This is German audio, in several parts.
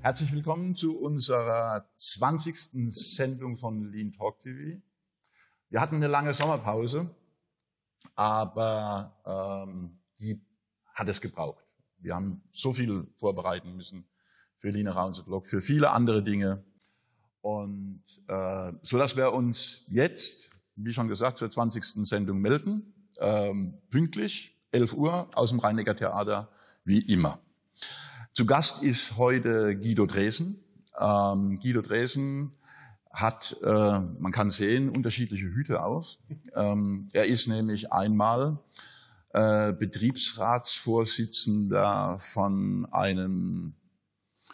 Herzlich willkommen zu unserer 20. Sendung von Lean Talk TV. Wir hatten eine lange Sommerpause, aber ähm, die hat es gebraucht. Wir haben so viel vorbereiten müssen für Lean Around Block, für viele andere Dinge. Und äh, so dass wir uns jetzt, wie schon gesagt, zur 20. Sendung melden, ähm, pünktlich, 11 Uhr, aus dem Rhein-Neckar-Theater, wie immer. Zu Gast ist heute Guido Dresen. Ähm, Guido Dresen hat, äh, man kann sehen, unterschiedliche Hüte auf. Ähm, er ist nämlich einmal äh, Betriebsratsvorsitzender von einem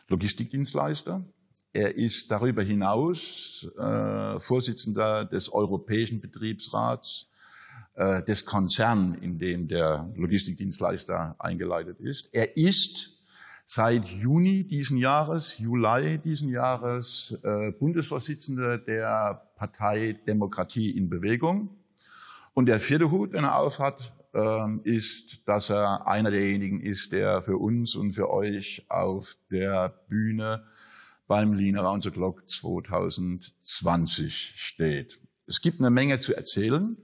Logistikdienstleister. Er ist darüber hinaus äh, Vorsitzender des Europäischen Betriebsrats äh, des Konzerns, in dem der Logistikdienstleister eingeleitet ist. Er ist seit Juni diesen Jahres, Juli diesen Jahres, äh, Bundesvorsitzender der Partei Demokratie in Bewegung. Und der vierte Hut, den er aufhat, äh, ist, dass er einer derjenigen ist, der für uns und für euch auf der Bühne beim Lean Around the Clock 2020 steht. Es gibt eine Menge zu erzählen.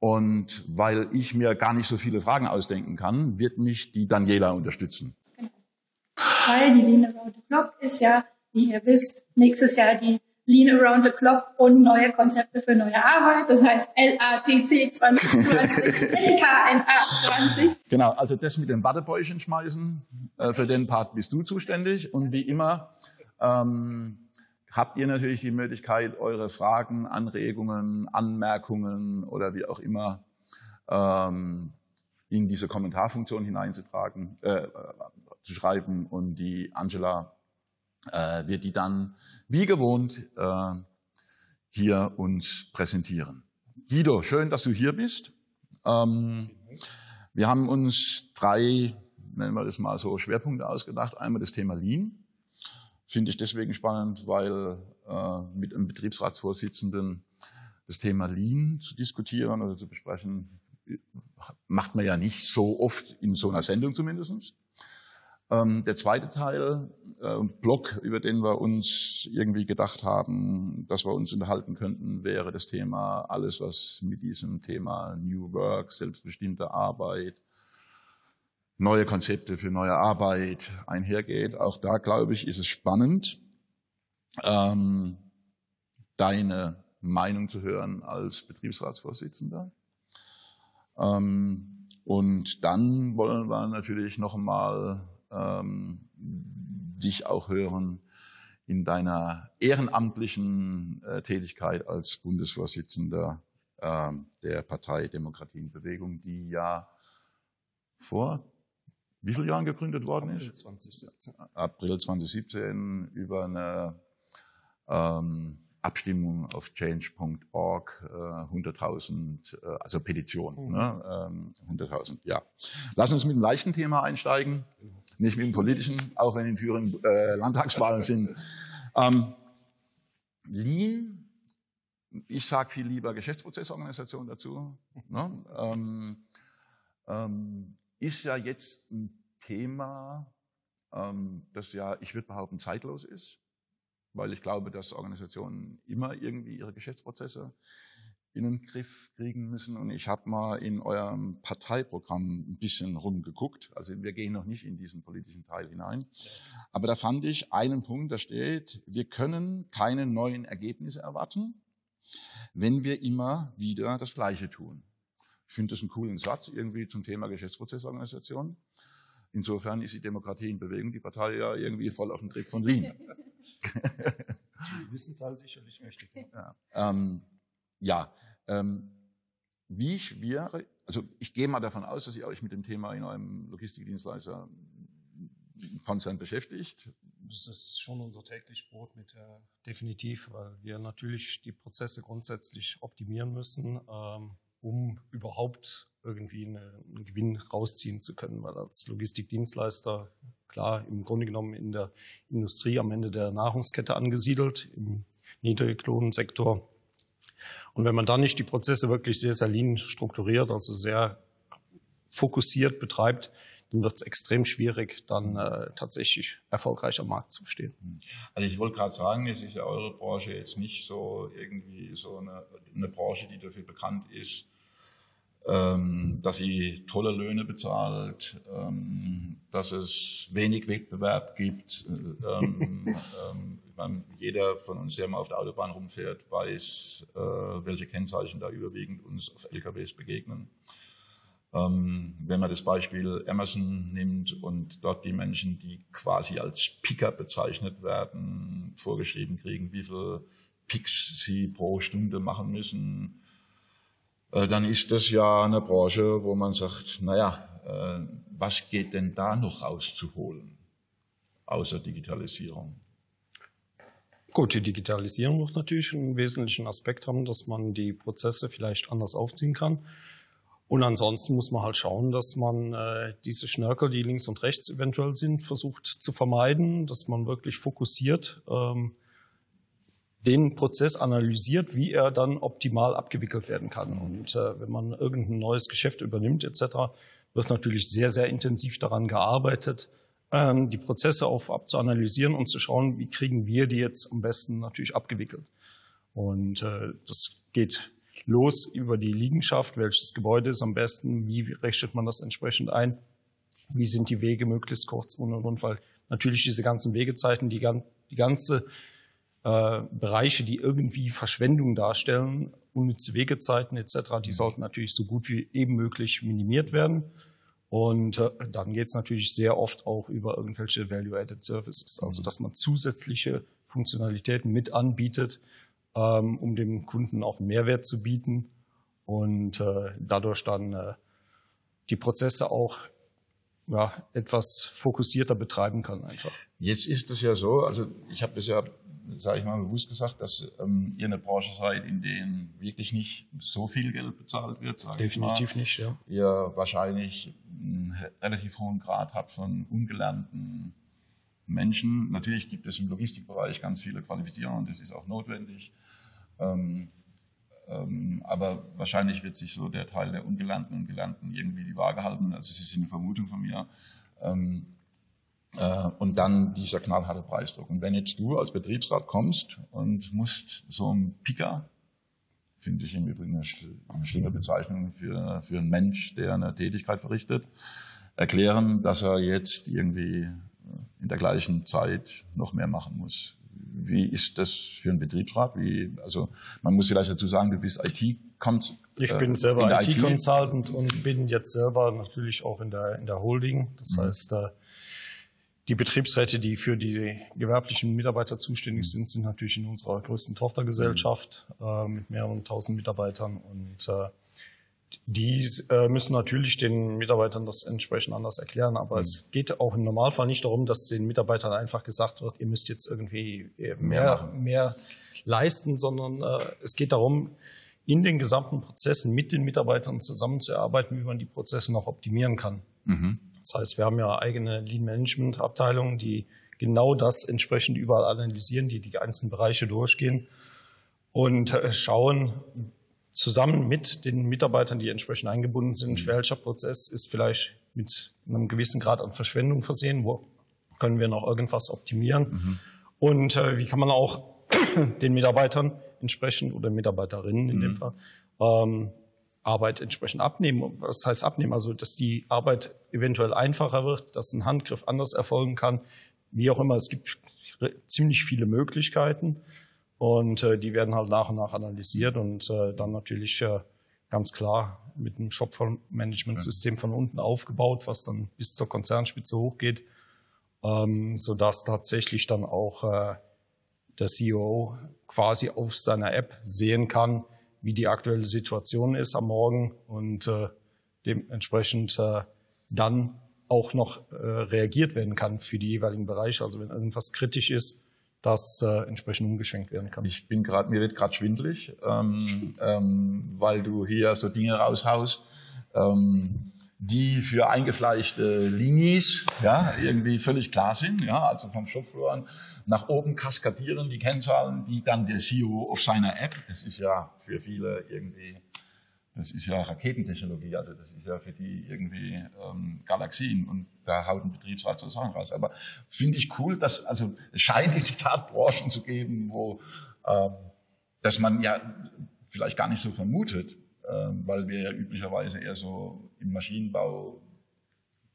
Und weil ich mir gar nicht so viele Fragen ausdenken kann, wird mich die Daniela unterstützen weil die Lean Around the Clock ist ja, wie ihr wisst, nächstes Jahr die Lean Around the Clock und neue Konzepte für neue Arbeit. Das heißt LATC 2020, LKNA 20. Genau, also das mit den Wattebäuschen schmeißen, äh, für den Part bist du zuständig. Und wie immer ähm, habt ihr natürlich die Möglichkeit, eure Fragen, Anregungen, Anmerkungen oder wie auch immer ähm, in diese Kommentarfunktion hineinzutragen, äh, zu schreiben und die Angela äh, wird die dann wie gewohnt äh, hier uns präsentieren. Guido, schön, dass du hier bist. Ähm, wir haben uns drei, nennen wir das mal so, Schwerpunkte ausgedacht. Einmal das Thema Lean. Finde ich deswegen spannend, weil äh, mit einem Betriebsratsvorsitzenden das Thema Lean zu diskutieren oder zu besprechen, macht man ja nicht so oft in so einer Sendung zumindest. Ähm, der zweite Teil, äh, Block, über den wir uns irgendwie gedacht haben, dass wir uns unterhalten könnten, wäre das Thema alles, was mit diesem Thema New Work, selbstbestimmte Arbeit, neue Konzepte für neue Arbeit einhergeht. Auch da, glaube ich, ist es spannend, ähm, deine Meinung zu hören als Betriebsratsvorsitzender. Ähm, und dann wollen wir natürlich noch einmal ähm, dich auch hören in deiner ehrenamtlichen äh, Tätigkeit als Bundesvorsitzender äh, der Partei Demokratie in Bewegung, die ja vor wie vielen Jahren gegründet worden ist? April 2017. April 2017 über eine ähm, Abstimmung auf change.org, äh, 100.000, äh, also Petition, mhm. ne, ähm, 100.000, ja. Lass uns mit dem leichten Thema einsteigen, nicht mit dem politischen, auch wenn in Thüringen äh, Landtagswahlen sind. Ähm, Lean, ich sage viel lieber Geschäftsprozessorganisation dazu, ne, ähm, ähm, ist ja jetzt ein Thema, ähm, das ja, ich würde behaupten, zeitlos ist weil ich glaube, dass Organisationen immer irgendwie ihre Geschäftsprozesse in den Griff kriegen müssen. Und ich habe mal in eurem Parteiprogramm ein bisschen rumgeguckt. Also wir gehen noch nicht in diesen politischen Teil hinein. Aber da fand ich einen Punkt, da steht, wir können keine neuen Ergebnisse erwarten, wenn wir immer wieder das Gleiche tun. Ich finde das einen coolen Satz irgendwie zum Thema Geschäftsprozessorganisation. Insofern ist die Demokratie in Bewegung, die Partei ja irgendwie voll auf dem Trick von Lean. Wissenteil sicherlich mächtig. Ja, ähm, ja ähm, wie ich wäre, also ich gehe mal davon aus, dass ihr euch mit dem Thema in eurem Logistikdienstleister Konzern beschäftigt. Das ist schon unser täglich Brot mit der, definitiv, weil wir natürlich die Prozesse grundsätzlich optimieren müssen, ähm, um überhaupt irgendwie eine, einen Gewinn rausziehen zu können, weil als Logistikdienstleister klar im Grunde genommen in der Industrie am Ende der Nahrungskette angesiedelt, im Niedriglohnsektor. Und wenn man dann nicht die Prozesse wirklich sehr, sehr lean strukturiert, also sehr fokussiert betreibt, dann wird es extrem schwierig, dann äh, tatsächlich erfolgreich am Markt zu stehen. Also ich wollte gerade sagen, es ist ja eure Branche jetzt nicht so irgendwie so eine, eine Branche, die dafür bekannt ist, ähm, dass sie tolle Löhne bezahlt, ähm, dass es wenig Wettbewerb gibt. Ähm, ähm, meine, jeder von uns, der mal auf der Autobahn rumfährt, weiß, äh, welche Kennzeichen da überwiegend uns auf LKWs begegnen. Ähm, wenn man das Beispiel Amazon nimmt und dort die Menschen, die quasi als Picker bezeichnet werden, vorgeschrieben kriegen, wie viele Picks sie pro Stunde machen müssen, äh, dann ist das ja eine Branche, wo man sagt, naja, äh, was geht denn da noch rauszuholen, außer Digitalisierung? Gut, die Digitalisierung wird natürlich einen wesentlichen Aspekt haben, dass man die Prozesse vielleicht anders aufziehen kann. Und ansonsten muss man halt schauen, dass man äh, diese Schnörkel, die links und rechts eventuell sind, versucht zu vermeiden, dass man wirklich fokussiert ähm, den Prozess analysiert, wie er dann optimal abgewickelt werden kann. Und äh, wenn man irgendein neues Geschäft übernimmt etc., wird natürlich sehr, sehr intensiv daran gearbeitet, ähm, die Prozesse auf abzuanalysieren und zu schauen, wie kriegen wir die jetzt am besten natürlich abgewickelt. Und äh, das geht los über die Liegenschaft, welches Gebäude ist am besten, wie rechnet man das entsprechend ein, wie sind die Wege möglichst kurz und und und, weil natürlich diese ganzen Wegezeiten, die, die ganze äh, Bereiche, die irgendwie Verschwendung darstellen, unnütze Wegezeiten etc., die sollten natürlich so gut wie eben möglich minimiert werden. Und äh, dann geht es natürlich sehr oft auch über irgendwelche Value-Added Services, also dass man zusätzliche Funktionalitäten mit anbietet, ähm, um dem Kunden auch einen Mehrwert zu bieten und äh, dadurch dann äh, die Prozesse auch ja, etwas fokussierter betreiben kann einfach. Jetzt ist es ja so, also ich habe das ja, sage ich mal bewusst gesagt, dass ähm, ihr eine Branche seid, in der wirklich nicht so viel Geld bezahlt wird. Definitiv nicht, ja. Ihr wahrscheinlich einen relativ hohen Grad habt von ungelernten Menschen. Natürlich gibt es im Logistikbereich ganz viele Qualifizierungen, das ist auch notwendig. Ähm, ähm, aber wahrscheinlich wird sich so der Teil der Ungelernten und Gelernten irgendwie die Waage halten. Also es ist eine Vermutung von mir. Ähm, äh, und dann dieser knallharte Preisdruck. Und wenn jetzt du als Betriebsrat kommst und musst so einen Picker, finde ich im Übrigen eine, schlimme Bezeichnung für, für einen Mensch, der eine Tätigkeit verrichtet, erklären, dass er jetzt irgendwie in der gleichen Zeit noch mehr machen muss. Wie ist das für einen Betriebsrat? Wie, also man muss vielleicht dazu sagen, du bist IT kommt. Ich bin äh, selber IT-Consultant IT. und bin jetzt selber natürlich auch in der in der Holding. Das mhm. heißt, die Betriebsräte, die für die gewerblichen Mitarbeiter zuständig sind, sind natürlich in unserer größten Tochtergesellschaft mhm. äh, mit mehreren tausend Mitarbeitern und äh, die äh, müssen natürlich den Mitarbeitern das entsprechend anders erklären, aber mhm. es geht auch im Normalfall nicht darum, dass den Mitarbeitern einfach gesagt wird, ihr müsst jetzt irgendwie äh, mehr, mehr leisten, sondern äh, es geht darum, in den gesamten Prozessen mit den Mitarbeitern zusammenzuarbeiten, wie man die Prozesse noch optimieren kann. Mhm. Das heißt, wir haben ja eigene Lean Management Abteilungen, die genau das entsprechend überall analysieren, die die einzelnen Bereiche durchgehen und schauen, zusammen mit den Mitarbeitern, die entsprechend eingebunden sind, mhm. welcher Prozess ist vielleicht mit einem gewissen Grad an Verschwendung versehen, wo können wir noch irgendwas optimieren mhm. und äh, wie kann man auch den Mitarbeitern entsprechend oder Mitarbeiterinnen in mhm. dem Fall ähm, Arbeit entsprechend abnehmen. Was heißt abnehmen? Also, dass die Arbeit eventuell einfacher wird, dass ein Handgriff anders erfolgen kann, wie auch immer. Es gibt ziemlich viele Möglichkeiten. Und äh, die werden halt nach und nach analysiert und äh, dann natürlich äh, ganz klar mit einem Shop-Management-System von unten aufgebaut, was dann bis zur Konzernspitze hochgeht, ähm, sodass tatsächlich dann auch äh, der CEO quasi auf seiner App sehen kann, wie die aktuelle Situation ist am Morgen und äh, dementsprechend äh, dann auch noch äh, reagiert werden kann für die jeweiligen Bereiche. Also wenn irgendwas kritisch ist, das äh, entsprechend umgeschwenkt werden kann. Ich bin gerade, mir wird gerade schwindlig, ähm, ähm, weil du hier so Dinge raushaust, ähm, die für eingefleischte Linis ja, irgendwie völlig klar sind. Ja, also vom Shopfloor nach oben kaskadieren die Kennzahlen, die dann der CEO auf seiner App, das ist ja für viele irgendwie das ist ja Raketentechnologie, also das ist ja für die irgendwie ähm, Galaxien und da haut ein Betriebsrat so Sachen raus. Aber finde ich cool, dass, also es scheint in Tat Branchen zu geben, wo ähm, dass man ja vielleicht gar nicht so vermutet, weil wir ja üblicherweise eher so im Maschinenbau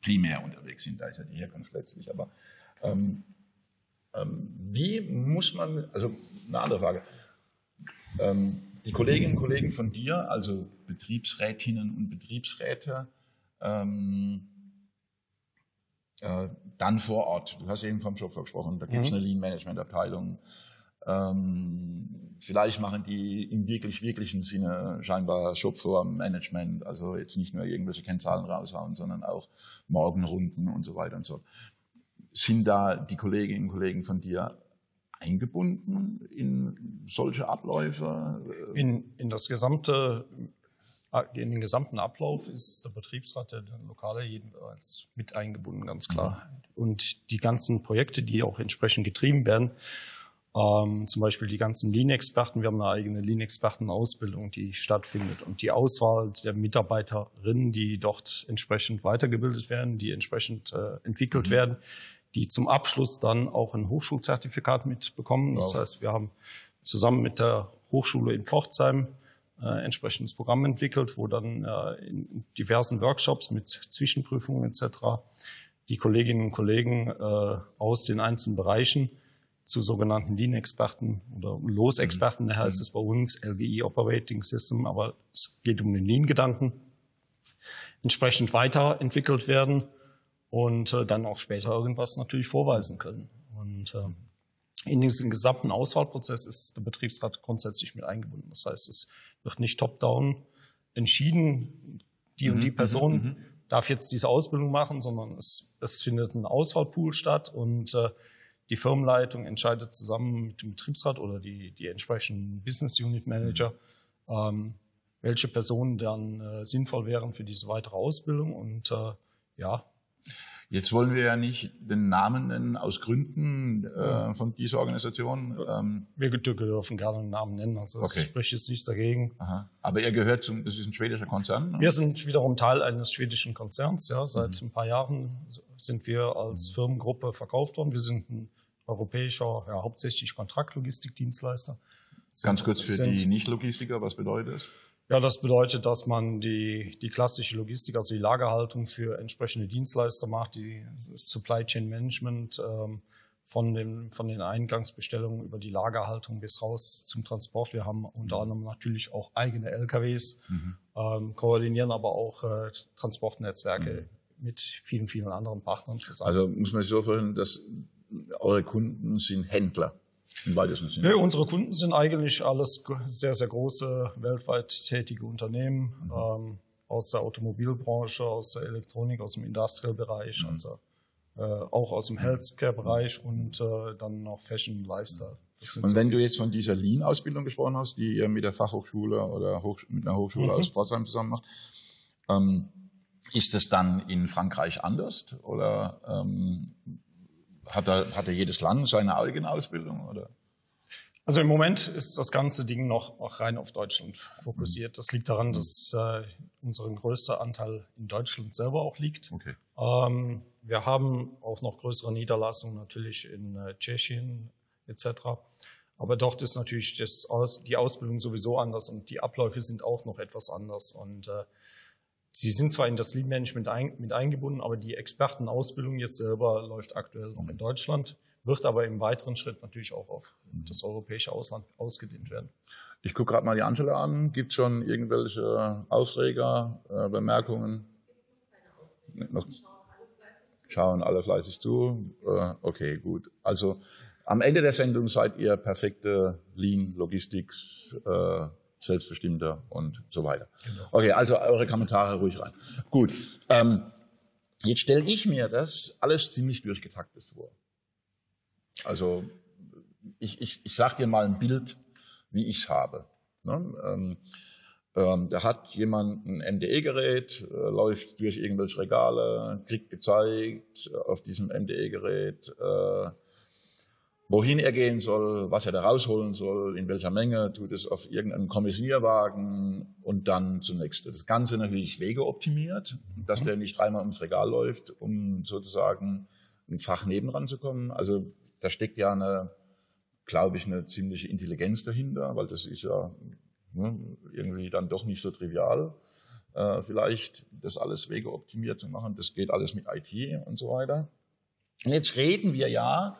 primär unterwegs sind, da ist ja die Herkunft letztlich. Aber ähm, ähm, wie muss man, also eine andere Frage, ähm, die Kolleginnen und Kollegen von dir, also Betriebsrätinnen und Betriebsräte, ähm, äh, dann vor Ort. Du hast eben vom Shop gesprochen, da gibt es mhm. eine Lean Management Abteilung. Ähm, vielleicht machen die im wirklich, wirklichen Sinne scheinbar Shopfloor-Management, also jetzt nicht nur irgendwelche Kennzahlen raushauen, sondern auch Morgenrunden und so weiter und so. Sind da die Kolleginnen und Kollegen von dir eingebunden in solche Abläufe? In, in das gesamte, in den gesamten Ablauf ist der Betriebsrat der Lokale jedenfalls mit eingebunden, ganz klar. Mhm. Und die ganzen Projekte, die auch entsprechend getrieben werden, ähm, zum Beispiel die ganzen Lean-Experten, wir haben eine eigene Lean-Experten-Ausbildung, die stattfindet. Und die Auswahl der Mitarbeiterinnen, die dort entsprechend weitergebildet werden, die entsprechend äh, entwickelt mhm. werden, die zum Abschluss dann auch ein Hochschulzertifikat mitbekommen. Das wow. heißt, wir haben zusammen mit der Hochschule in Pforzheim äh, entsprechendes Programm entwickelt, wo dann äh, in diversen Workshops mit Zwischenprüfungen etc. die Kolleginnen und Kollegen äh, aus den einzelnen Bereichen zu sogenannten Lean-Experten oder Los-Experten, mhm. heißt es bei uns, LGI Operating System, aber es geht um den Lean-Gedanken, entsprechend weiterentwickelt werden und äh, dann auch später irgendwas natürlich vorweisen können. Und äh, in diesem gesamten Auswahlprozess ist der Betriebsrat grundsätzlich mit eingebunden. Das heißt, es wird nicht top-down entschieden, die und die mhm, mhm, Person mhm, darf jetzt diese Ausbildung machen, sondern es, es findet ein Auswahlpool statt und äh, die Firmenleitung entscheidet zusammen mit dem Betriebsrat oder die, die entsprechenden Business Unit Manager, ähm, welche Personen dann äh, sinnvoll wären für diese weitere Ausbildung. Und äh, ja, Jetzt wollen wir ja nicht den Namen nennen aus Gründen äh, von dieser Organisation. Ähm, wir dürfen gerne einen Namen nennen, also okay. spricht jetzt nichts dagegen. Aha. Aber ihr gehört zum, das ist ein schwedischer Konzern? Oder? Wir sind wiederum Teil eines schwedischen Konzerns. Ja, seit mhm. ein paar Jahren sind wir als mhm. Firmengruppe verkauft worden. Wir sind ein europäischer, ja, hauptsächlich Kontraktlogistikdienstleister. Ganz kurz für die Nicht-Logistiker, was bedeutet das? Ja, das bedeutet, dass man die, die klassische Logistik, also die Lagerhaltung für entsprechende Dienstleister macht, die Supply Chain Management ähm, von, den, von den Eingangsbestellungen über die Lagerhaltung bis raus zum Transport. Wir haben unter mhm. anderem natürlich auch eigene LKWs, mhm. ähm, koordinieren aber auch äh, Transportnetzwerke mhm. Mit vielen, vielen anderen Partnern zusammen. Also muss man sich so vorstellen, dass eure Kunden sind Händler. Im weitesten Sinne. Ja, unsere Kunden sind eigentlich alles sehr, sehr große, weltweit tätige Unternehmen mhm. ähm, aus der Automobilbranche, aus der Elektronik, aus dem Industrial-Bereich, mhm. also äh, auch aus dem Healthcare-Bereich und äh, dann noch Fashion und Lifestyle. Und wenn du jetzt von dieser Lean-Ausbildung gesprochen hast, die ihr mit der Fachhochschule oder Hoch mit einer Hochschule mhm. aus Pforzheim zusammen macht, ähm, ist das dann in Frankreich anders oder ähm, hat da, hat da jedes Land seine eigene Ausbildung? Oder? Also im Moment ist das ganze Ding noch, rein auf Deutschland fokussiert. Das liegt daran, dass äh, unser größter Anteil in Deutschland selber auch liegt. Okay. Ähm, wir haben auch noch größere Niederlassungen natürlich in äh, Tschechien etc. Aber dort ist natürlich das die Ausbildung sowieso anders und die Abläufe sind auch noch etwas anders. Und äh, Sie sind zwar in das Lead Management ein, mit eingebunden, aber die Expertenausbildung jetzt selber läuft aktuell noch in Deutschland, wird aber im weiteren Schritt natürlich auch auf das europäische Ausland ausgedehnt werden. Ich gucke gerade mal die Angela an. Gibt es schon irgendwelche Ausreger, äh, Bemerkungen? Noch? Schauen alle fleißig zu. Äh, okay, gut. Also am Ende der Sendung seid ihr perfekte Lean-Logistics- äh, selbstbestimmter und so weiter. Genau. Okay, also eure Kommentare ruhig rein. Gut. Ähm, jetzt stelle ich mir das alles ziemlich durchgetaktet vor. Also ich, ich, ich sage dir mal ein Bild, wie ich es habe. Ne? Ähm, ähm, da hat jemand ein MDE-Gerät, äh, läuft durch irgendwelche Regale, kriegt gezeigt auf diesem MDE-Gerät, äh, wohin er gehen soll, was er da rausholen soll, in welcher Menge, tut es auf irgendeinen Kommissierwagen und dann zunächst das Ganze natürlich wegeoptimiert, dass der nicht dreimal ums Regal läuft, um sozusagen ein Fach nebenan zu. Also da steckt ja eine, glaube ich, eine ziemliche Intelligenz dahinter, weil das ist ja ne, irgendwie dann doch nicht so trivial. Äh, vielleicht das alles wegeoptimiert zu machen, das geht alles mit IT und so weiter. Und jetzt reden wir ja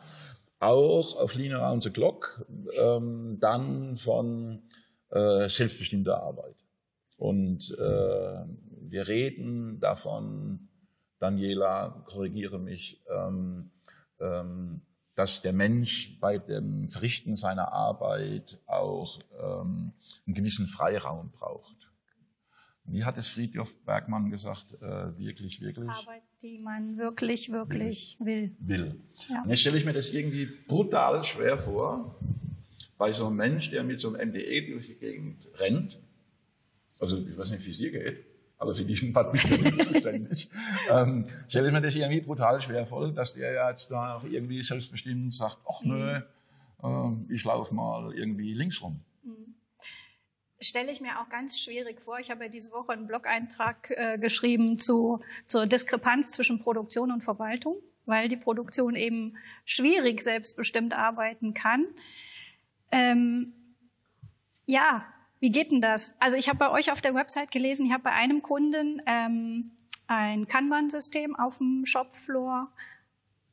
auch auf Lean Around the Clock ähm, dann von äh, selbstbestimmter Arbeit. Und äh, wir reden davon, Daniela, korrigiere mich, ähm, ähm, dass der Mensch bei dem Verrichten seiner Arbeit auch ähm, einen gewissen Freiraum braucht. Wie hat es Friedhof Bergmann gesagt? Äh, wirklich, wirklich? Arbeit, die man wirklich, wirklich will. Will. Ja. Und jetzt stelle ich mir das irgendwie brutal schwer vor, bei so einem Mensch, der mit so einem MDE durch die Gegend rennt. Also, ich weiß nicht, wie es dir geht, aber für diesen Part bin ich zuständig. ähm, stelle ich mir das irgendwie brutal schwer vor, dass der jetzt da auch irgendwie selbstbestimmt sagt, ach nö, äh, ich laufe mal irgendwie links rum stelle ich mir auch ganz schwierig vor. Ich habe ja diese Woche einen Blog-Eintrag äh, geschrieben zu, zur Diskrepanz zwischen Produktion und Verwaltung, weil die Produktion eben schwierig selbstbestimmt arbeiten kann. Ähm, ja, wie geht denn das? Also ich habe bei euch auf der Website gelesen, ich habe bei einem Kunden ähm, ein Kanban-System auf dem Shopfloor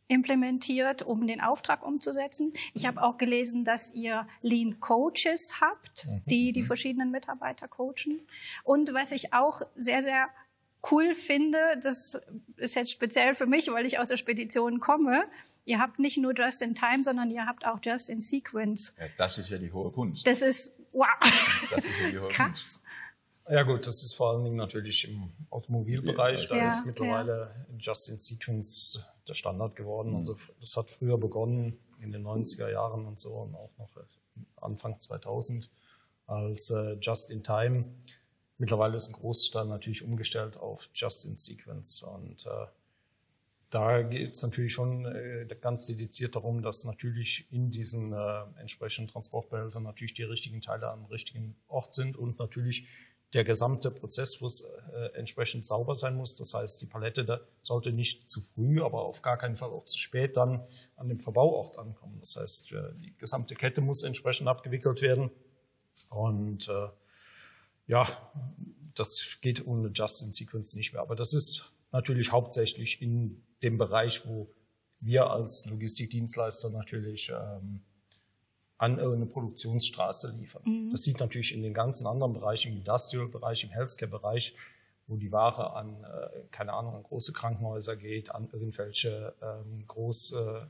implementiert, um den Auftrag umzusetzen. Ich habe auch gelesen, dass ihr Lean Coaches habt, mhm. die die mhm. verschiedenen Mitarbeiter coachen. Und was ich auch sehr, sehr cool finde, das ist jetzt speziell für mich, weil ich aus der Spedition komme, ihr habt nicht nur Just in Time, sondern ihr habt auch Just in Sequence. Ja, das ist ja die hohe Kunst. Das ist, wow, das ist ja die hohe krass. Kunst. Ja gut, das ist vor allen Dingen natürlich im Automobilbereich. Da ja, ist mittlerweile ja. Just in Sequence der Standard geworden. Mhm. Also das hat früher begonnen in den 90er Jahren und so und auch noch Anfang 2000 als äh, Just in Time. Mittlerweile ist ein Großteil natürlich umgestellt auf Just in Sequence und äh, da geht es natürlich schon äh, ganz dediziert darum, dass natürlich in diesen äh, entsprechenden Transportbehältern natürlich die richtigen Teile am richtigen Ort sind und natürlich der gesamte Prozessfluss äh, entsprechend sauber sein muss. Das heißt, die Palette da sollte nicht zu früh, aber auf gar keinen Fall auch zu spät dann an dem Verbauort ankommen. Das heißt, äh, die gesamte Kette muss entsprechend abgewickelt werden. Und äh, ja, das geht ohne Just-in-Sequence nicht mehr. Aber das ist natürlich hauptsächlich in dem Bereich, wo wir als Logistikdienstleister natürlich ähm, an irgendeine Produktionsstraße liefern. Mhm. Das sieht natürlich in den ganzen anderen Bereichen, im Industrial-Bereich, im Healthcare-Bereich, wo die Ware an, äh, keine Ahnung, an große Krankenhäuser geht, an irgendwelche ähm, große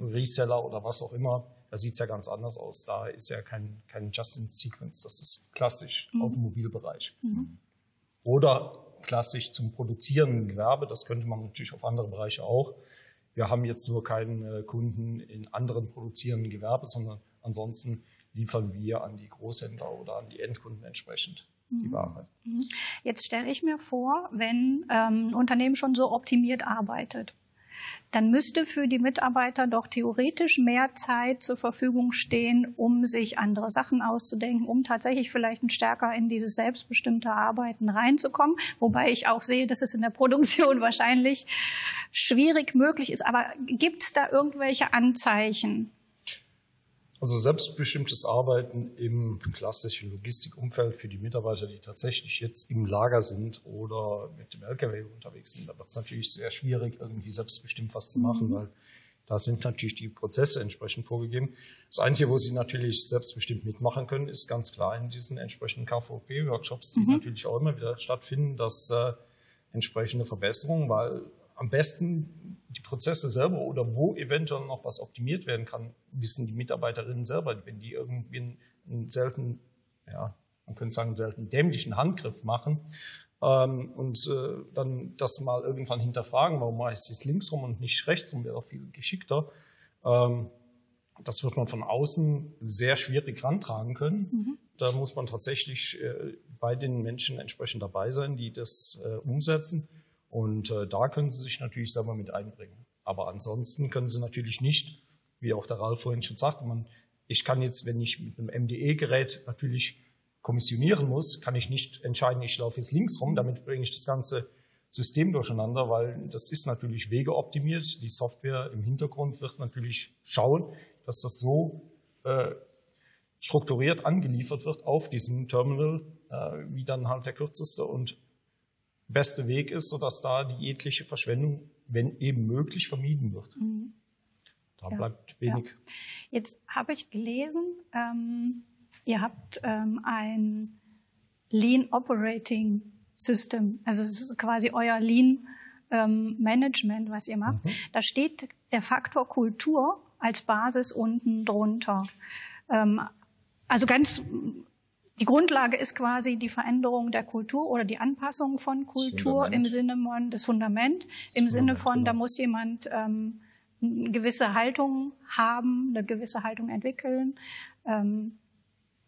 Reseller oder was auch immer, da sieht es ja ganz anders aus. Da ist ja kein, kein Just-in-Sequence, das ist klassisch, mhm. Automobilbereich. Mhm. Oder klassisch zum produzierenden Gewerbe, das könnte man natürlich auf andere Bereiche auch. Wir haben jetzt nur keinen äh, Kunden in anderen produzierenden Gewerbe, sondern ansonsten liefern wir an die Großhändler oder an die Endkunden entsprechend die mhm. Ware. Mhm. Jetzt stelle ich mir vor, wenn ähm, ein Unternehmen schon so optimiert arbeitet dann müsste für die Mitarbeiter doch theoretisch mehr Zeit zur Verfügung stehen, um sich andere Sachen auszudenken, um tatsächlich vielleicht stärker in dieses selbstbestimmte Arbeiten reinzukommen. Wobei ich auch sehe, dass es in der Produktion wahrscheinlich schwierig möglich ist. Aber gibt es da irgendwelche Anzeichen? Also selbstbestimmtes Arbeiten im klassischen Logistikumfeld für die Mitarbeiter, die tatsächlich jetzt im Lager sind oder mit dem LKW unterwegs sind, da wird es natürlich sehr schwierig, irgendwie selbstbestimmt was zu machen, mhm. weil da sind natürlich die Prozesse entsprechend vorgegeben. Das Einzige, wo Sie natürlich selbstbestimmt mitmachen können, ist ganz klar in diesen entsprechenden KVP-Workshops, die mhm. natürlich auch immer wieder stattfinden, dass äh, entsprechende Verbesserungen, weil am besten die Prozesse selber oder wo eventuell noch was optimiert werden kann, wissen die Mitarbeiterinnen selber. Wenn die irgendwie einen, selten, ja, man könnte sagen, einen selten dämlichen Handgriff machen ähm, und äh, dann das mal irgendwann hinterfragen, warum mache ich es links rum und nicht rechts rum, wäre auch viel geschickter. Ähm, das wird man von außen sehr schwierig rantragen können. Mhm. Da muss man tatsächlich äh, bei den Menschen entsprechend dabei sein, die das äh, umsetzen. Und äh, da können Sie sich natürlich selber mit einbringen. Aber ansonsten können Sie natürlich nicht wie auch der Ralf vorhin schon sagte, man, ich kann jetzt, wenn ich mit einem MDE-Gerät natürlich kommissionieren muss, kann ich nicht entscheiden, ich laufe jetzt links rum, damit bringe ich das ganze System durcheinander, weil das ist natürlich wegeoptimiert. Die Software im Hintergrund wird natürlich schauen, dass das so äh, strukturiert angeliefert wird auf diesem Terminal, äh, wie dann halt der kürzeste und beste Weg ist, sodass da die jegliche Verschwendung, wenn eben möglich, vermieden wird. Mhm. Da ja. bleibt wenig. Ja. Jetzt habe ich gelesen, ähm, ihr habt ähm, ein Lean Operating System, also es ist quasi euer Lean ähm, Management, was ihr macht. Mhm. Da steht der Faktor Kultur als Basis unten drunter. Ähm, also ganz die Grundlage ist quasi die Veränderung der Kultur oder die Anpassung von Kultur im Sinne von das Fundament, das im Sinne von, genau. da muss jemand ähm, eine gewisse Haltung haben, eine gewisse Haltung entwickeln, ähm,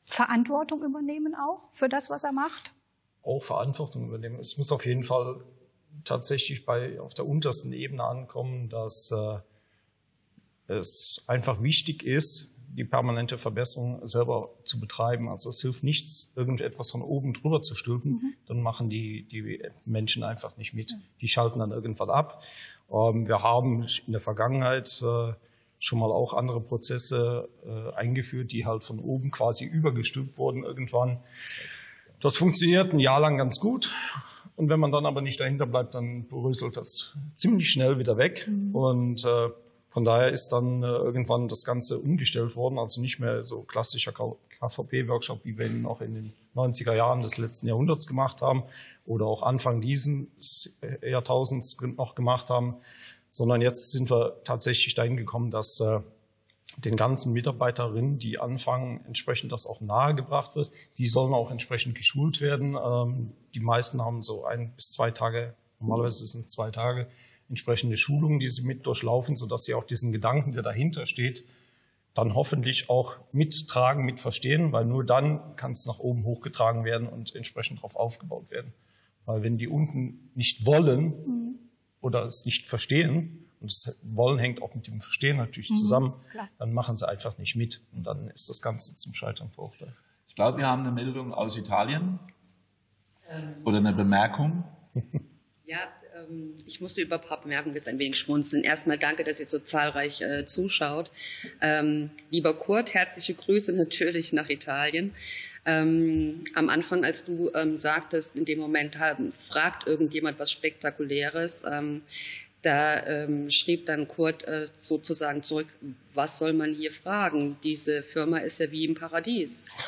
Verantwortung übernehmen auch für das, was er macht. Auch Verantwortung übernehmen. Es muss auf jeden Fall tatsächlich bei auf der untersten Ebene ankommen, dass äh, es einfach wichtig ist, die permanente Verbesserung selber zu betreiben. Also es hilft nichts, irgendetwas von oben drüber zu stülpen, mhm. dann machen die, die Menschen einfach nicht mit. Die schalten dann irgendwann ab. Ähm, wir haben in der Vergangenheit äh, schon mal auch andere Prozesse äh, eingeführt, die halt von oben quasi übergestülpt wurden irgendwann. Das funktioniert ein Jahr lang ganz gut. Und wenn man dann aber nicht dahinter bleibt, dann bröselt das ziemlich schnell wieder weg. Mhm. Und äh, von daher ist dann äh, irgendwann das Ganze umgestellt worden, also nicht mehr so klassischer KVP-Workshop, wie wir ihn noch in den 90er Jahren des letzten Jahrhunderts gemacht haben oder auch Anfang dieses Jahrtausends noch gemacht haben, sondern jetzt sind wir tatsächlich dahin gekommen, dass äh, den ganzen Mitarbeiterinnen, die anfangen, entsprechend das auch nahegebracht wird. Die sollen auch entsprechend geschult werden. Ähm, die meisten haben so ein bis zwei Tage, normalerweise sind es zwei Tage, entsprechende Schulungen, die sie mit durchlaufen, sodass sie auch diesen Gedanken, der dahinter steht, dann hoffentlich auch mittragen, mitverstehen, weil nur dann kann es nach oben hochgetragen werden und entsprechend darauf aufgebaut werden. Weil wenn die unten nicht wollen mhm. oder es nicht verstehen, und das Wollen hängt auch mit dem Verstehen natürlich mhm, zusammen, klar. dann machen sie einfach nicht mit und dann ist das Ganze zum Scheitern verurteilt. Ich glaube, wir haben eine Meldung aus Italien ähm. oder eine Bemerkung. Ja, ich musste über ein paar Bemerkungen jetzt ein wenig schmunzeln. Erstmal danke, dass ihr so zahlreich äh, zuschaut. Ähm, lieber Kurt, herzliche Grüße natürlich nach Italien. Ähm, am Anfang, als du ähm, sagtest, in dem Moment haben, fragt irgendjemand was Spektakuläres, ähm, da ähm, schrieb dann Kurt äh, sozusagen zurück, was soll man hier fragen? Diese Firma ist ja wie im Paradies.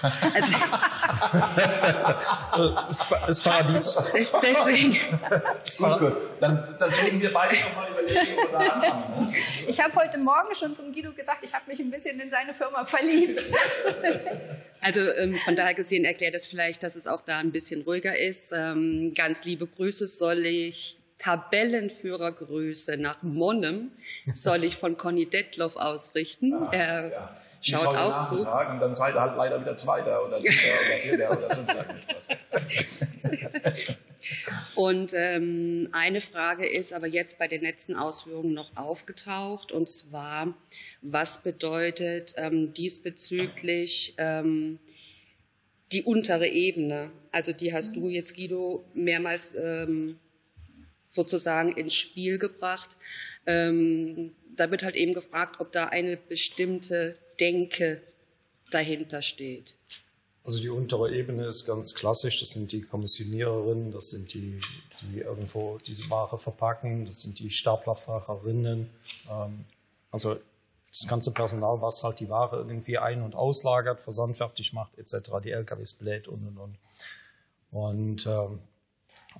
Also, das Paradies. Deswegen. Das war gut. Dann, dann sollten wir beide nochmal überlegen, wo wir anfangen. Ne? Ich habe heute Morgen schon zum Guido gesagt, ich habe mich ein bisschen in seine Firma verliebt. Also ähm, von daher gesehen erklärt es vielleicht, dass es auch da ein bisschen ruhiger ist. Ähm, ganz liebe Grüße soll ich Tabellenführergrüße nach Monnem soll ich von Conny Detloff ausrichten. Ah, er ja. schaut auch zu. Und dann seid ihr halt leider wieder Zweiter oder Dritter oder Vierter oder Fünfter. Und ähm, eine Frage ist aber jetzt bei den letzten Ausführungen noch aufgetaucht, und zwar, was bedeutet ähm, diesbezüglich ähm, die untere Ebene? Also die hast du jetzt, Guido, mehrmals ähm, sozusagen ins Spiel gebracht. Ähm, da wird halt eben gefragt, ob da eine bestimmte Denke dahinter steht. Also die untere Ebene ist ganz klassisch, das sind die Kommissioniererinnen, das sind die, die irgendwo diese Ware verpacken, das sind die Staplerfahrerinnen, ähm, also das ganze Personal, was halt die Ware irgendwie ein- und auslagert, versandfertig macht etc., die LKWs bläht und und und. Und ähm,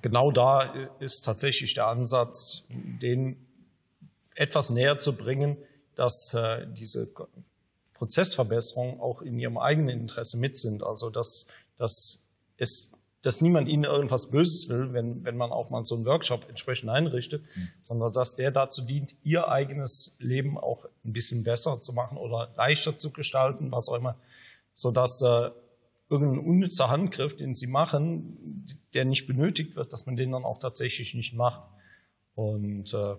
genau da ist tatsächlich der Ansatz, den etwas näher zu bringen, dass äh, diese Prozessverbesserungen auch in ihrem eigenen Interesse mit sind. Also dass, dass, es, dass niemand ihnen irgendwas Böses will, wenn, wenn man auch mal so einen Workshop entsprechend einrichtet, mhm. sondern dass der dazu dient, ihr eigenes Leben auch ein bisschen besser zu machen oder leichter zu gestalten, was auch immer, sodass äh, irgendein unnützer Handgriff, den sie machen, der nicht benötigt wird, dass man den dann auch tatsächlich nicht macht. Und äh,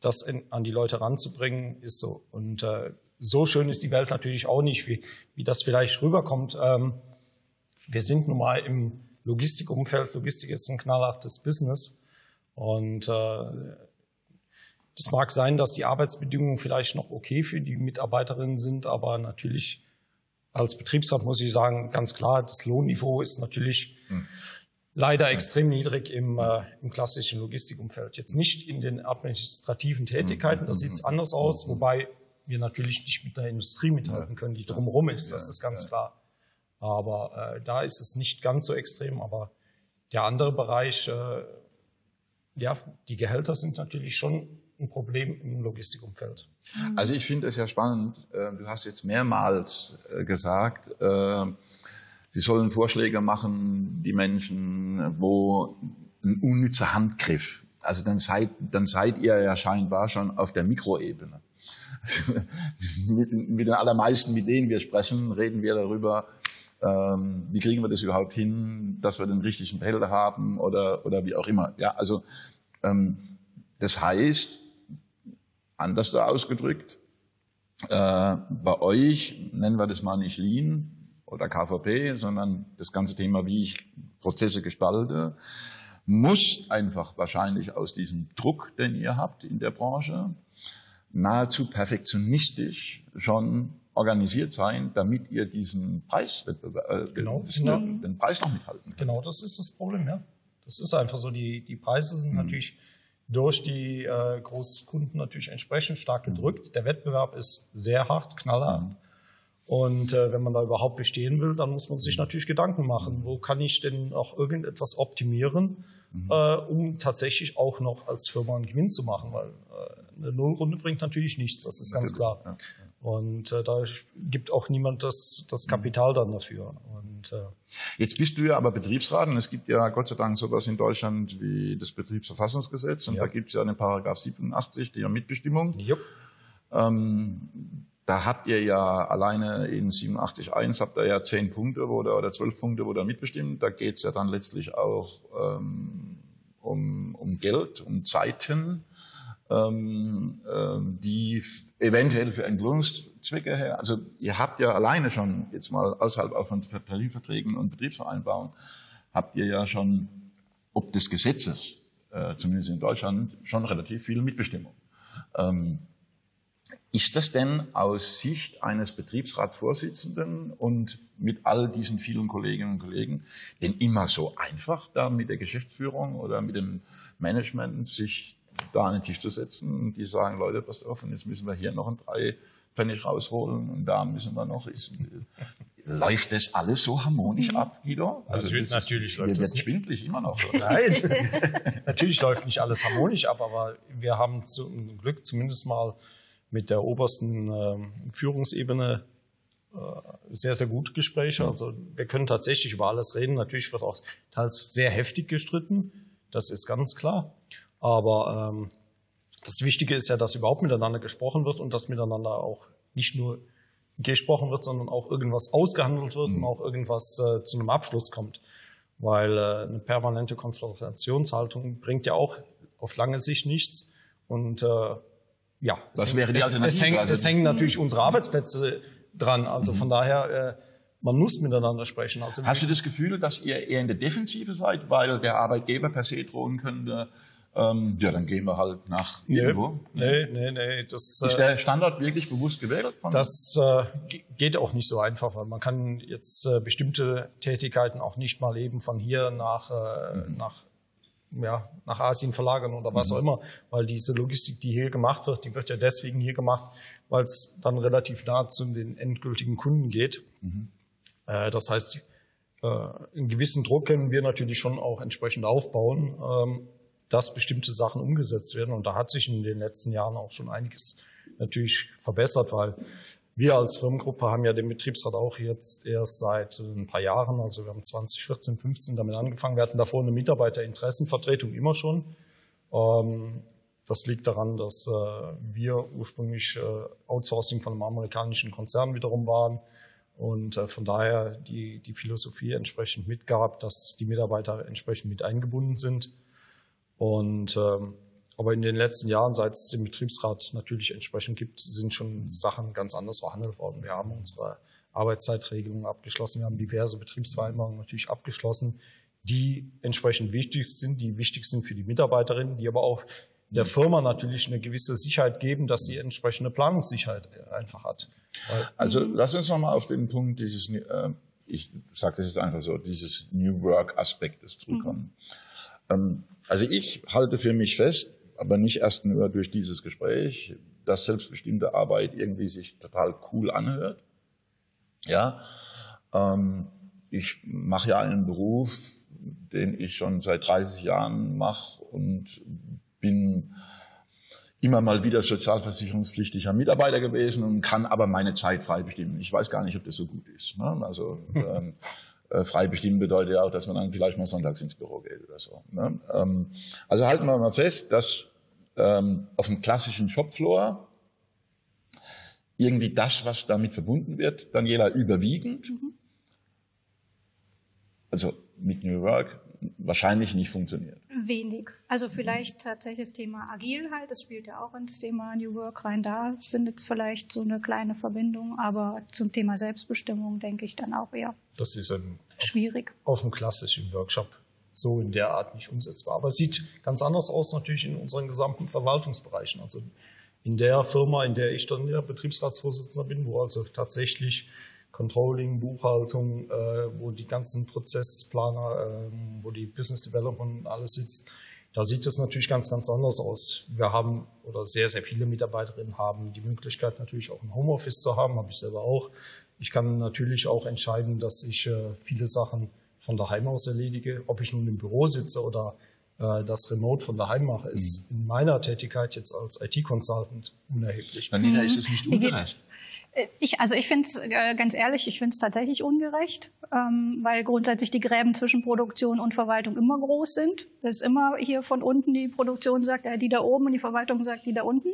das in, an die Leute ranzubringen, ist so. Und äh, so schön ist die Welt natürlich auch nicht, wie, wie das vielleicht rüberkommt. Ähm, wir sind nun mal im Logistikumfeld. Logistik ist ein knallhartes Business. Und äh, das mag sein, dass die Arbeitsbedingungen vielleicht noch okay für die Mitarbeiterinnen sind, aber natürlich als Betriebsrat muss ich sagen, ganz klar, das Lohnniveau ist natürlich hm. leider extrem niedrig im, äh, im klassischen Logistikumfeld. Jetzt nicht in den administrativen Tätigkeiten, da sieht es anders aus, wobei wir natürlich nicht mit der Industrie mithalten können, die drumherum ist, das ist ganz klar. Aber äh, da ist es nicht ganz so extrem, aber der andere Bereich, äh, ja, die Gehälter sind natürlich schon ein Problem im Logistikumfeld. Also ich finde es ja spannend. Äh, du hast jetzt mehrmals äh, gesagt, äh, sie sollen Vorschläge machen, die Menschen, wo ein unnützer Handgriff. Also dann seid, dann seid ihr ja scheinbar schon auf der Mikroebene. Also mit, mit den allermeisten, mit denen wir sprechen, reden wir darüber, ähm, wie kriegen wir das überhaupt hin, dass wir den richtigen Behälter haben oder, oder wie auch immer. Ja, also ähm, das heißt, anders da ausgedrückt, äh, bei euch nennen wir das mal nicht Lean oder KVP, sondern das ganze Thema, wie ich Prozesse gestalte, muss einfach wahrscheinlich aus diesem Druck, den ihr habt in der Branche, nahezu perfektionistisch schon organisiert sein, damit ihr diesen Preiswettbewerb, äh, genau, den, genau. den Preis noch mithalten könnt. Genau, das ist das Problem, ja. Das ist einfach so. Die, die Preise sind mhm. natürlich durch die äh, Großkunden natürlich entsprechend stark mhm. gedrückt. Der Wettbewerb ist sehr hart, knallhart. Mhm. Und äh, wenn man da überhaupt bestehen will, dann muss man sich natürlich Gedanken machen, wo kann ich denn auch irgendetwas optimieren, mhm. äh, um tatsächlich auch noch als Firma einen Gewinn zu machen, weil äh, eine Nullrunde bringt natürlich nichts, das ist ganz klar. Ja. Und äh, da gibt auch niemand das, das Kapital dann dafür. Und, äh, Jetzt bist du ja aber Betriebsrat und es gibt ja Gott sei Dank sowas in Deutschland wie das Betriebsverfassungsgesetz und ja. da gibt es ja eine Paragraph 87, die ja Mitbestimmung. Jupp. Ähm, da habt ihr ja alleine in 87.1 habt ihr ja zehn Punkte wo da, oder zwölf Punkte, wo da mitbestimmt. Da geht es ja dann letztlich auch ähm, um, um Geld, um Zeiten ähm, ähm, die eventuell für Entlohnungszwecke her, also ihr habt ja alleine schon, jetzt mal außerhalb auch von Tarifverträgen und Betriebsvereinbarungen, habt ihr ja schon, ob des Gesetzes, äh, zumindest in Deutschland, schon relativ viel Mitbestimmung. Ähm, ist das denn aus Sicht eines Betriebsratsvorsitzenden und mit all diesen vielen Kolleginnen und Kollegen denn immer so einfach, da mit der Geschäftsführung oder mit dem Management sich da an den Tisch zu setzen und die sagen, Leute, passt auf, und jetzt müssen wir hier noch ein drei Pfennig rausholen und da müssen wir noch. Ist, läuft das alles so harmonisch ab, Guido? Also, also das, natürlich läuft das nicht. schwindlig immer noch. Nein, natürlich läuft nicht alles harmonisch ab, aber wir haben zum Glück zumindest mal mit der obersten äh, Führungsebene äh, sehr, sehr gute Gespräche. Also wir können tatsächlich über alles reden. Natürlich wird auch teils sehr heftig gestritten. Das ist ganz klar. Aber ähm, das Wichtige ist ja, dass überhaupt miteinander gesprochen wird und dass miteinander auch nicht nur gesprochen wird, sondern auch irgendwas ausgehandelt wird mhm. und auch irgendwas äh, zu einem Abschluss kommt. Weil äh, eine permanente Konfrontationshaltung bringt ja auch auf lange Sicht nichts. Und äh, ja, die Alternative? Es, hängen, also, es hängen natürlich unsere Arbeitsplätze dran. Also mhm. von daher, äh, man muss miteinander sprechen. Also Hast du das Gefühl, dass ihr eher in der Defensive seid, weil der Arbeitgeber per se drohen könnte, ähm, ja, dann gehen wir halt nach nee, irgendwo. Nee, nee, nee. Das, ist der Standort wirklich bewusst gewählt? Das äh, geht auch nicht so einfach, weil man kann jetzt äh, bestimmte Tätigkeiten auch nicht mal eben von hier nach, äh, mhm. nach, ja, nach Asien verlagern oder was mhm. auch immer, weil diese Logistik, die hier gemacht wird, die wird ja deswegen hier gemacht, weil es dann relativ nah zu den endgültigen Kunden geht. Mhm. Äh, das heißt, äh, einen gewissen Druck können wir natürlich schon auch entsprechend aufbauen. Dass bestimmte Sachen umgesetzt werden. Und da hat sich in den letzten Jahren auch schon einiges natürlich verbessert, weil wir als Firmengruppe haben ja den Betriebsrat auch jetzt erst seit ein paar Jahren, also wir haben 2014, 15 damit angefangen. Wir hatten davor eine Mitarbeiterinteressenvertretung immer schon. Ähm, das liegt daran, dass äh, wir ursprünglich äh, Outsourcing von einem amerikanischen Konzern wiederum waren und äh, von daher die, die Philosophie entsprechend mitgab, dass die Mitarbeiter entsprechend mit eingebunden sind. Und ähm, Aber in den letzten Jahren, seit es den Betriebsrat natürlich entsprechend gibt, sind schon Sachen ganz anders verhandelt worden. Wir haben unsere Arbeitszeitregelungen abgeschlossen, wir haben diverse Betriebsvereinbarungen natürlich abgeschlossen, die entsprechend wichtig sind, die wichtig sind für die Mitarbeiterinnen, die aber auch der Firma natürlich eine gewisse Sicherheit geben, dass sie entsprechende Planungssicherheit einfach hat. Also lass uns nochmal auf den Punkt dieses, äh, ich sage das jetzt einfach so, dieses New Work Aspektes zurückkommen. Mhm. Also ich halte für mich fest, aber nicht erst nur durch dieses Gespräch, dass selbstbestimmte Arbeit irgendwie sich total cool anhört. Ja, ähm, ich mache ja einen Beruf, den ich schon seit 30 Jahren mache und bin immer mal wieder sozialversicherungspflichtiger Mitarbeiter gewesen und kann aber meine Zeit frei bestimmen. Ich weiß gar nicht, ob das so gut ist. Ne? Also ähm, äh, frei bestimmen bedeutet ja auch, dass man dann vielleicht mal sonntags ins Büro geht oder so. Ne? Ähm, also halten wir mal fest, dass ähm, auf dem klassischen Shopfloor irgendwie das, was damit verbunden wird, Daniela, überwiegend, mhm. also mit New Work, wahrscheinlich nicht funktioniert. Wenig. Also vielleicht tatsächlich das Thema Agil halt, das spielt ja auch ins Thema New Work rein. Da findet es vielleicht so eine kleine Verbindung, aber zum Thema Selbstbestimmung denke ich dann auch eher. Das ist ein, schwierig. Auf, auf einem klassischen Workshop so in der Art nicht umsetzbar. Aber es sieht ganz anders aus natürlich in unseren gesamten Verwaltungsbereichen. Also in der Firma, in der ich dann ja, Betriebsratsvorsitzender bin, wo also tatsächlich Controlling, Buchhaltung, äh, wo die ganzen Prozessplaner, äh, wo die Business Development alles sitzt, da sieht es natürlich ganz, ganz anders aus. Wir haben, oder sehr, sehr viele Mitarbeiterinnen haben die Möglichkeit natürlich auch ein Homeoffice zu haben, habe ich selber auch. Ich kann natürlich auch entscheiden, dass ich äh, viele Sachen von daheim aus erledige. Ob ich nun im Büro sitze oder das Remote von daheim mache, ist mhm. in meiner Tätigkeit jetzt als IT-Consultant unerheblich. Janina, ist es nicht ungerecht? Äh, ich, also ich finde es äh, ganz ehrlich, ich finde es tatsächlich ungerecht, ähm, weil grundsätzlich die Gräben zwischen Produktion und Verwaltung immer groß sind. Das ist immer hier von unten die Produktion sagt, äh, die da oben und die Verwaltung sagt, die da unten.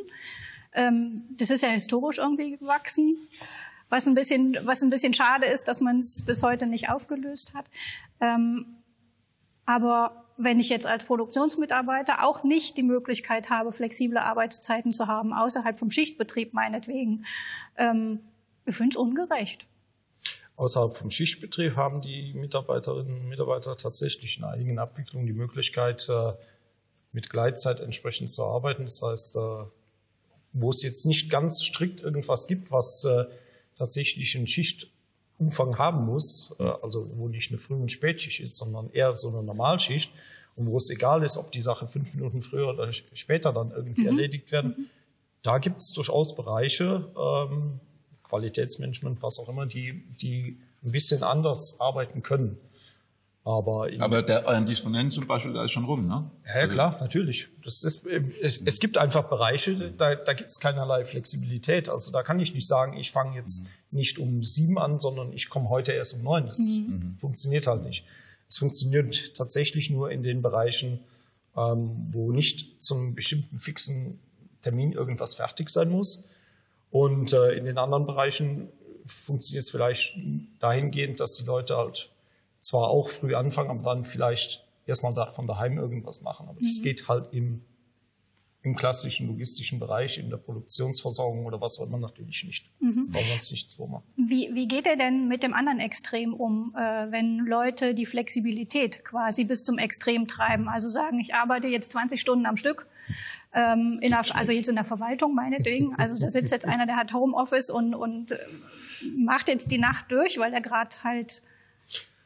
Ähm, das ist ja historisch irgendwie gewachsen. Was ein bisschen, was ein bisschen schade ist, dass man es bis heute nicht aufgelöst hat. Ähm, aber wenn ich jetzt als Produktionsmitarbeiter auch nicht die Möglichkeit habe, flexible Arbeitszeiten zu haben, außerhalb vom Schichtbetrieb meinetwegen, ähm, ich finde es ungerecht. Außerhalb vom Schichtbetrieb haben die Mitarbeiterinnen und Mitarbeiter tatsächlich in einigen Abwicklungen die Möglichkeit, äh, mit Gleitzeit entsprechend zu arbeiten. Das heißt, äh, wo es jetzt nicht ganz strikt irgendwas gibt, was äh, tatsächlich einen Schichtumfang haben muss, äh, also wo nicht eine Früh- und Spätschicht ist, sondern eher so eine Normalschicht und wo es egal ist, ob die Sache fünf Minuten früher oder später dann irgendwie mhm. erledigt werden. Mhm. Da gibt es durchaus Bereiche, ähm, Qualitätsmanagement, was auch immer, die, die ein bisschen anders arbeiten können. Aber, Aber der euren Disponent zum Beispiel, da ist schon rum, ne? Ja, also klar, natürlich. Das ist, es, es gibt einfach Bereiche, da, da gibt es keinerlei Flexibilität. Also da kann ich nicht sagen, ich fange jetzt nicht um sieben an, sondern ich komme heute erst um neun. Das mhm. mhm. funktioniert halt nicht. Es funktioniert tatsächlich nur in den Bereichen, ähm, wo nicht zum bestimmten fixen Termin irgendwas fertig sein muss. Und äh, in den anderen Bereichen funktioniert es vielleicht dahingehend, dass die Leute halt zwar auch früh anfangen, aber dann vielleicht erstmal da von daheim irgendwas machen. Aber das mhm. geht halt im, im klassischen logistischen Bereich, in der Produktionsversorgung oder was auch immer natürlich nicht. Mhm. Wollen wir uns nicht so machen. Wie, wie geht er denn mit dem anderen Extrem um, äh, wenn Leute die Flexibilität quasi bis zum Extrem treiben? Also sagen, ich arbeite jetzt 20 Stunden am Stück. Ähm, in der, also jetzt in der Verwaltung meinetwegen. Also da sitzt jetzt einer, der hat Homeoffice und, und äh, macht jetzt die Nacht durch, weil er gerade halt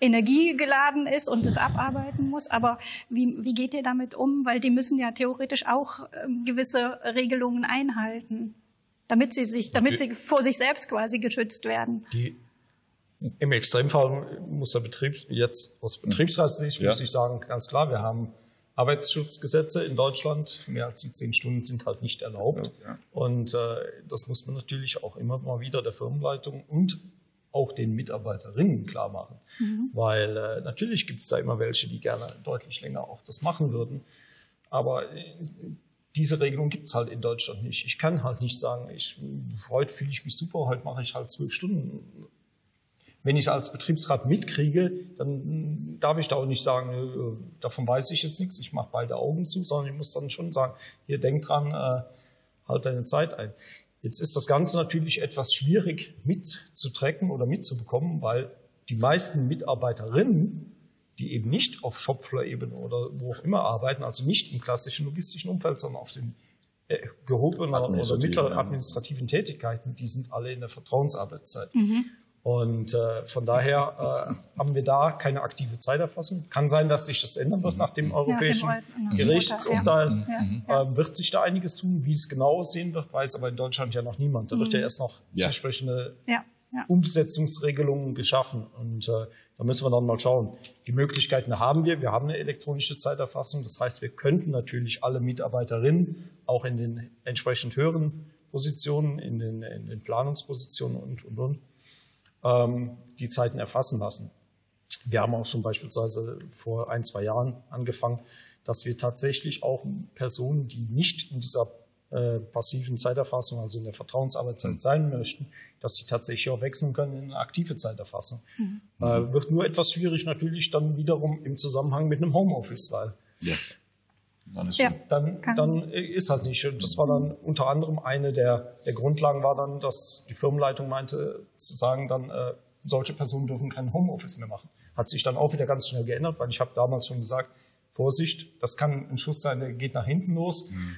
energiegeladen ist und es abarbeiten muss. Aber wie, wie geht ihr damit um? Weil die müssen ja theoretisch auch ähm, gewisse Regelungen einhalten, damit sie sich, damit sie vor sich selbst quasi geschützt werden. Die, Im Extremfall muss der Betrieb, jetzt aus Betriebsratssicht ja. muss ich sagen, ganz klar, wir haben Arbeitsschutzgesetze in Deutschland. Mehr als 17 Stunden sind halt nicht erlaubt. Ja, ja. Und äh, das muss man natürlich auch immer mal wieder der Firmenleitung und auch den Mitarbeiterinnen klar machen. Mhm. Weil äh, natürlich gibt es da immer welche, die gerne deutlich länger auch das machen würden. Aber äh, diese Regelung gibt es halt in Deutschland nicht. Ich kann halt nicht sagen, ich, heute fühle ich mich super, heute mache ich halt zwölf Stunden. Wenn ich als Betriebsrat mitkriege, dann darf ich da auch nicht sagen, äh, davon weiß ich jetzt nichts, ich mache beide Augen zu, sondern ich muss dann schon sagen, hier denk dran, äh, halt deine Zeit ein. Jetzt ist das Ganze natürlich etwas schwierig mitzutrecken oder mitzubekommen, weil die meisten Mitarbeiterinnen, die eben nicht auf Shopfloor-Ebene oder wo auch immer arbeiten, also nicht im klassischen logistischen Umfeld, sondern auf den äh, gehobenen oder mittleren administrativen Tätigkeiten, die sind alle in der Vertrauensarbeitszeit. Mhm. Und äh, von daher äh, haben wir da keine aktive Zeiterfassung. Kann sein, dass sich das ändern wird nach dem europäischen ja, dem Gerichtsurteil. Ja. Äh, wird sich da einiges tun. Wie es genau aussehen wird, weiß aber in Deutschland ja noch niemand. Da wird ja mhm. erst noch entsprechende Umsetzungsregelungen geschaffen. Und äh, da müssen wir dann mal schauen. Die Möglichkeiten haben wir. Wir haben eine elektronische Zeiterfassung. Das heißt, wir könnten natürlich alle Mitarbeiterinnen auch in den entsprechend höheren Positionen, in den, in den Planungspositionen und, und, und ähm, die Zeiten erfassen lassen. Wir haben auch schon beispielsweise vor ein, zwei Jahren angefangen, dass wir tatsächlich auch Personen, die nicht in dieser äh, passiven Zeiterfassung, also in der Vertrauensarbeitszeit sein möchten, dass sie tatsächlich auch wechseln können in eine aktive Zeiterfassung. Mhm. Äh, wird nur etwas schwierig natürlich dann wiederum im Zusammenhang mit einem Homeoffice, weil ja. Dann ist, ja, dann, dann ist halt nicht. Das war dann unter anderem eine der, der Grundlagen war dann, dass die Firmenleitung meinte, zu sagen dann, äh, solche Personen dürfen kein Homeoffice mehr machen. Hat sich dann auch wieder ganz schnell geändert, weil ich habe damals schon gesagt, Vorsicht, das kann ein Schuss sein, der geht nach hinten los. Mhm.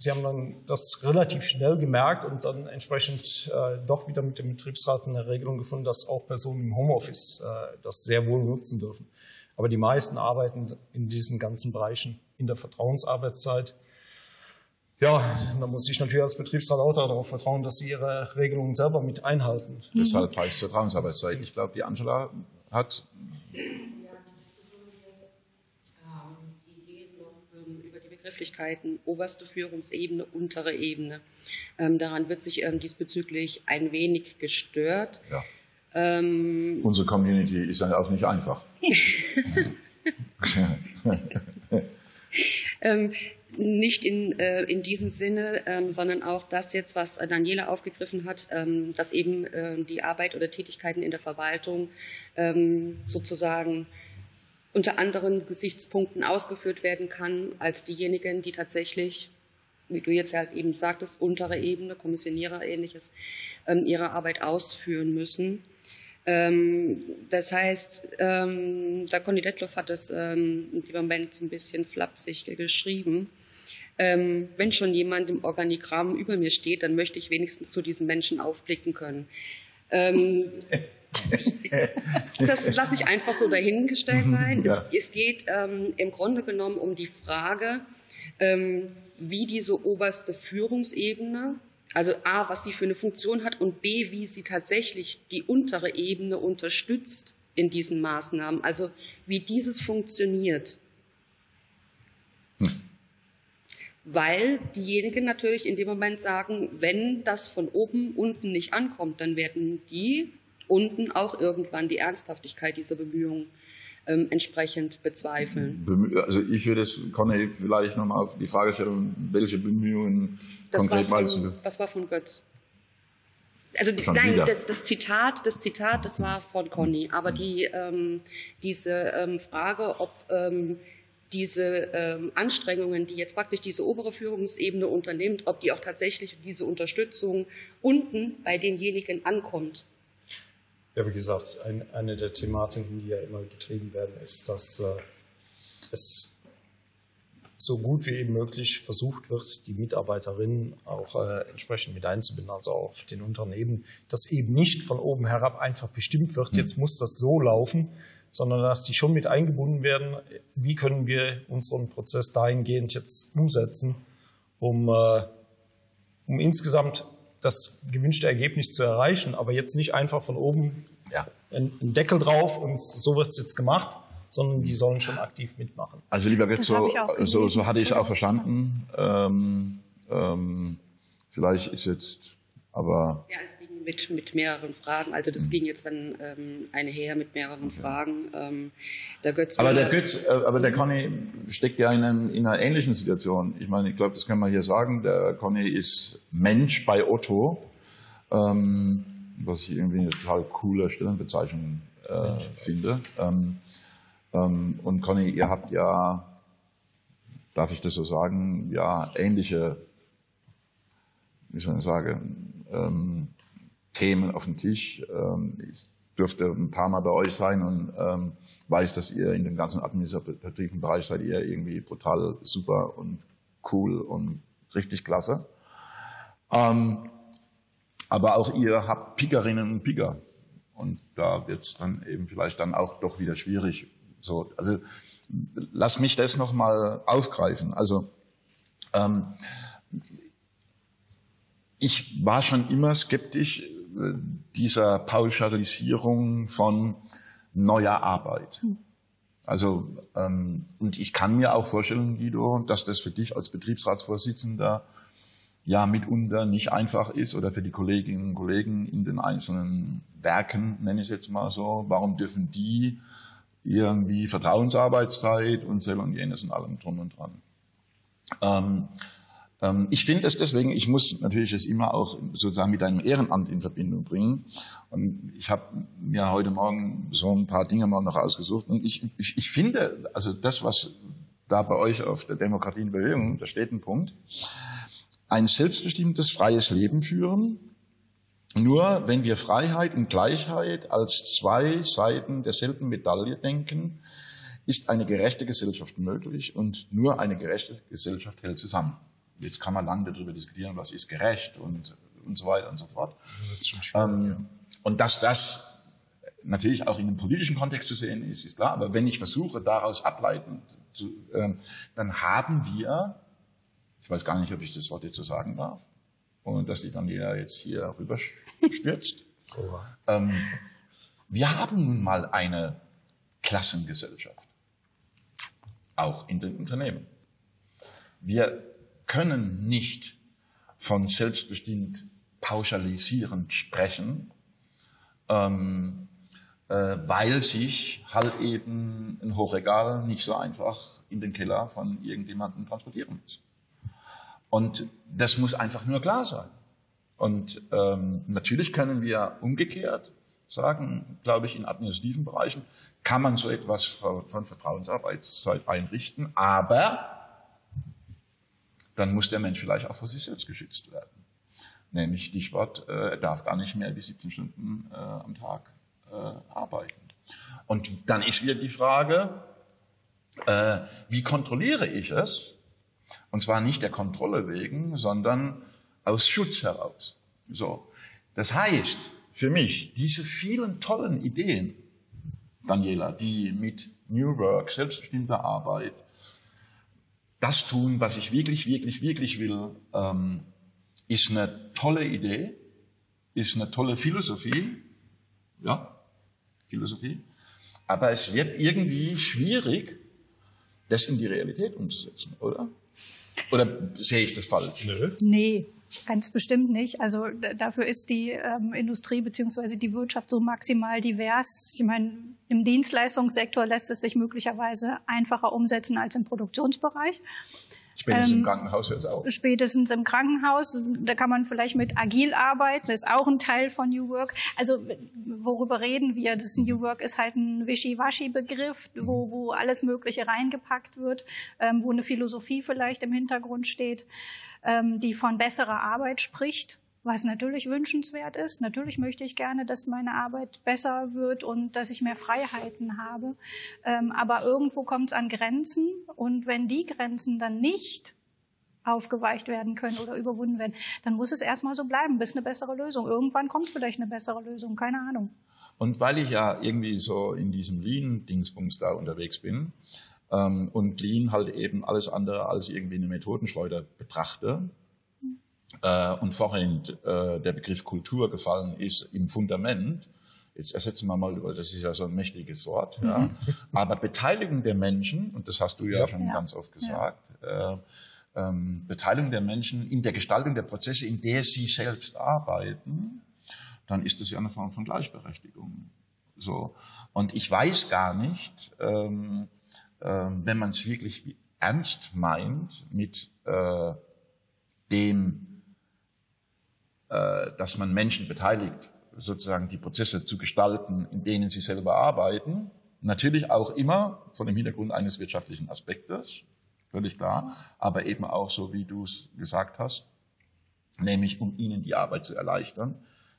Sie haben dann das relativ schnell gemerkt und dann entsprechend äh, doch wieder mit dem Betriebsrat eine Regelung gefunden, dass auch Personen im Homeoffice äh, das sehr wohl nutzen dürfen. Aber die meisten arbeiten in diesen ganzen Bereichen in der Vertrauensarbeitszeit. Ja, da muss ich natürlich als Betriebsrat auch darauf vertrauen, dass sie ihre Regelungen selber mit einhalten. Deshalb heißt Vertrauensarbeitszeit. Ich glaube, die Angela hat. Ja, die Diskussion hier, ähm, die geht noch ähm, über die Begrifflichkeiten oberste Führungsebene, untere Ebene. Ähm, daran wird sich diesbezüglich ein wenig gestört. Ja. Ähm, Unsere Community ist dann auch nicht einfach. ähm, nicht in, äh, in diesem Sinne, ähm, sondern auch das jetzt, was Daniela aufgegriffen hat, ähm, dass eben äh, die Arbeit oder Tätigkeiten in der Verwaltung ähm, sozusagen unter anderen Gesichtspunkten ausgeführt werden kann als diejenigen, die tatsächlich, wie du jetzt halt eben sagtest, untere Ebene, Kommissionierer ähnliches, ähm, ihre Arbeit ausführen müssen. Ähm, das heißt, ähm, da Conny Detloff hat das ähm, im Moment so ein bisschen flapsig geschrieben. Ähm, wenn schon jemand im Organigramm über mir steht, dann möchte ich wenigstens zu diesen Menschen aufblicken können. Ähm, das lasse ich einfach so dahingestellt sein. Ja. Es, es, geht ähm, im Grunde genommen um die Frage, wie diese oberste Führungsebene also A, was sie für eine Funktion hat und B, wie sie tatsächlich die untere Ebene unterstützt in diesen Maßnahmen. Also wie dieses funktioniert. Hm. Weil diejenigen natürlich in dem Moment sagen, wenn das von oben unten nicht ankommt, dann werden die unten auch irgendwann die Ernsthaftigkeit dieser Bemühungen ähm, entsprechend bezweifeln. Also ich würde es, Conny, vielleicht nochmal auf die Frage stellen, welche Bemühungen das konkret meinst du? Das war von Götz. Also die, nein, das, das, Zitat, das Zitat, das war von Conny. Aber die, ähm, diese ähm, Frage, ob ähm, diese ähm, Anstrengungen, die jetzt praktisch diese obere Führungsebene unternimmt, ob die auch tatsächlich diese Unterstützung unten bei denjenigen ankommt. Ja, wie gesagt, ein, eine der Thematiken, die ja immer getrieben werden, ist, dass äh, es so gut wie eben möglich versucht wird, die Mitarbeiterinnen auch äh, entsprechend mit einzubinden, also auch auf den Unternehmen, dass eben nicht von oben herab einfach bestimmt wird, jetzt muss das so laufen, sondern dass die schon mit eingebunden werden, wie können wir unseren Prozess dahingehend jetzt umsetzen, um, äh, um insgesamt das gewünschte Ergebnis zu erreichen, aber jetzt nicht einfach von oben ja. einen Deckel drauf und so wird es jetzt gemacht, sondern die sollen schon aktiv mitmachen. Also lieber Götz, so, so, so, hatte ich es auch verstanden. Ähm, ähm, vielleicht ist jetzt aber... Ja, ging mit, mit mehreren Fragen, also das ging jetzt dann ähm, einher mit mehreren okay. Fragen. Ähm, der Götz aber der Götz, äh, aber der Conny steckt ja in, einem, in einer ähnlichen Situation. Ich meine, ich glaube, das können wir hier sagen. Der Conny ist Mensch bei Otto. Ähm, was ich irgendwie eine total coole Stellenbezeichnung äh, finde. Ähm, ähm, und Conny, ihr habt ja, darf ich das so sagen, ja ähnliche, wie soll ich sagen, ähm, Themen auf dem Tisch. Ähm, ich durfte ein paar Mal bei euch sein und ähm, weiß, dass ihr in dem ganzen administrativen Bereich seid ihr irgendwie brutal super und cool und richtig klasse. Ähm, aber auch ihr habt Pickerinnen und Picker. Und da wird es dann eben vielleicht dann auch doch wieder schwierig. So, also lass mich das nochmal aufgreifen. Also ähm, ich war schon immer skeptisch dieser Pauschalisierung von neuer Arbeit. Also ähm, und ich kann mir auch vorstellen, Guido, dass das für dich als Betriebsratsvorsitzender ja mitunter nicht einfach ist oder für die Kolleginnen und Kollegen in den einzelnen Werken, nenne ich es jetzt mal so. Warum dürfen die irgendwie Vertrauensarbeitszeit und Zell und jenes und allem drum und dran? Ähm, ähm, ich finde es deswegen, ich muss natürlich es immer auch sozusagen mit einem Ehrenamt in Verbindung bringen. Und ich habe mir heute Morgen so ein paar Dinge mal noch ausgesucht. Und ich, ich, ich finde, also das, was da bei euch auf der Demokratie in Bewegung, da steht ein Punkt, ein selbstbestimmtes, freies Leben führen. Nur wenn wir Freiheit und Gleichheit als zwei Seiten derselben Medaille denken, ist eine gerechte Gesellschaft möglich und nur eine gerechte Gesellschaft hält zusammen. Jetzt kann man lange darüber diskutieren, was ist gerecht und, und so weiter und so fort. Das ist schon ähm, ja. Und dass das natürlich auch in einem politischen Kontext zu sehen ist, ist klar. Aber wenn ich versuche, daraus ableitend zu, ähm, dann haben wir ich weiß gar nicht, ob ich das Wort jetzt so sagen darf. Und dass die Daniela jetzt hier rüber stürzt. Oh. Ähm, wir haben nun mal eine Klassengesellschaft. Auch in den Unternehmen. Wir können nicht von selbstbestimmt pauschalisierend sprechen, ähm, äh, weil sich halt eben ein Hochregal nicht so einfach in den Keller von irgendjemandem transportieren muss. Und das muss einfach nur klar sein. Und ähm, natürlich können wir umgekehrt sagen, glaube ich, in administrativen Bereichen kann man so etwas von, von Vertrauensarbeitszeit einrichten, aber dann muss der Mensch vielleicht auch vor sich selbst geschützt werden. Nämlich Stichwort, äh, er darf gar nicht mehr wie 17 Stunden äh, am Tag äh, arbeiten. Und dann ist wieder die Frage, wie kontrolliere ich es, und zwar nicht der Kontrolle wegen, sondern aus Schutz heraus. So. Das heißt, für mich, diese vielen tollen Ideen, Daniela, die mit New Work, selbstbestimmter Arbeit, das tun, was ich wirklich, wirklich, wirklich will, ähm, ist eine tolle Idee, ist eine tolle Philosophie, ja, Philosophie, aber es wird irgendwie schwierig, das in die Realität umzusetzen, oder? Oder sehe ich das falsch? Nö. Nee, ganz bestimmt nicht. Also dafür ist die ähm, Industrie beziehungsweise die Wirtschaft so maximal divers. Ich meine, im Dienstleistungssektor lässt es sich möglicherweise einfacher umsetzen als im Produktionsbereich. Spätestens ähm, im Krankenhaus jetzt auch. Spätestens im Krankenhaus. Da kann man vielleicht mit agil arbeiten. Das ist auch ein Teil von New Work. Also worüber reden wir? Das New Work ist halt ein Wischiwaschi-Begriff, wo, wo alles Mögliche reingepackt wird, ähm, wo eine Philosophie vielleicht im Hintergrund steht, ähm, die von besserer Arbeit spricht was natürlich wünschenswert ist. Natürlich möchte ich gerne, dass meine Arbeit besser wird und dass ich mehr Freiheiten habe. Ähm, aber irgendwo kommt es an Grenzen und wenn die Grenzen dann nicht aufgeweicht werden können oder überwunden werden, dann muss es erstmal so bleiben, bis eine bessere Lösung. Irgendwann kommt vielleicht eine bessere Lösung, keine Ahnung. Und weil ich ja irgendwie so in diesem Lean-Dingsbums da unterwegs bin ähm, und Lean halt eben alles andere als irgendwie eine Methodenschleuder betrachte, äh, und vorhin äh, der Begriff Kultur gefallen ist im Fundament, jetzt ersetzen wir mal, weil das ist ja so ein mächtiges Wort, ja. Mhm. aber Beteiligung der Menschen, und das hast du ja, ja schon ja. ganz oft gesagt, äh, ähm, Beteiligung der Menschen in der Gestaltung der Prozesse, in der sie selbst arbeiten, dann ist das ja eine Form von Gleichberechtigung. So. Und ich weiß gar nicht, ähm, äh, wenn man es wirklich ernst meint mit äh, dem dass man Menschen beteiligt, sozusagen die Prozesse zu gestalten, in denen sie selber arbeiten. Natürlich auch immer von dem Hintergrund eines wirtschaftlichen Aspektes, völlig klar, aber eben auch so, wie du es gesagt hast, nämlich um ihnen die Arbeit zu erleichtern,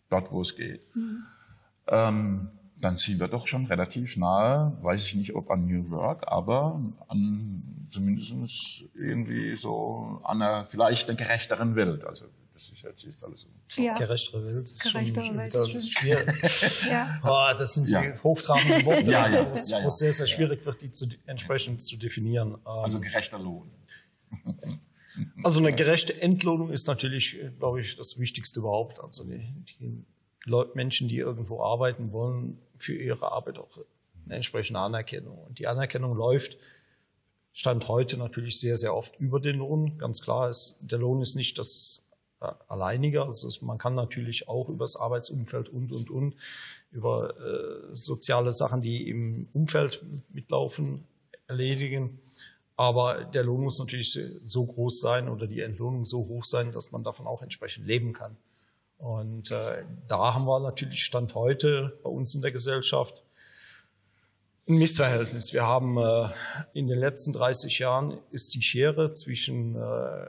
dort wo es geht. Mhm. Ähm, dann sind wir doch schon relativ nahe, weiß ich nicht, ob an New Work, aber an zumindest irgendwie so an einer vielleicht einer gerechteren Welt. Also das ist jetzt, jetzt alles so. Ja. Gerechtere Welt ist Gerechtere schon Welt ist schwierig. ja. oh, das sind ja. hochtrabende Worte, ja, ja, wo es ja, sehr, sehr schwierig wird, die zu, entsprechend zu definieren. Also ähm, gerechter Lohn. Also eine gerechte Entlohnung ist natürlich, glaube ich, das Wichtigste überhaupt. Also die, die Menschen, die irgendwo arbeiten wollen, für ihre Arbeit auch eine entsprechende Anerkennung. Und die Anerkennung läuft Stand heute natürlich sehr, sehr oft über den Lohn. Ganz klar ist, der Lohn ist nicht das äh, alleinige. Also man kann natürlich auch über das Arbeitsumfeld und, und, und, über äh, soziale Sachen, die im Umfeld mitlaufen, erledigen. Aber der Lohn muss natürlich so groß sein oder die Entlohnung so hoch sein, dass man davon auch entsprechend leben kann. Und äh, da haben wir natürlich Stand heute bei uns in der Gesellschaft ein Missverhältnis. Wir haben äh, in den letzten 30 Jahren ist die Schere zwischen äh,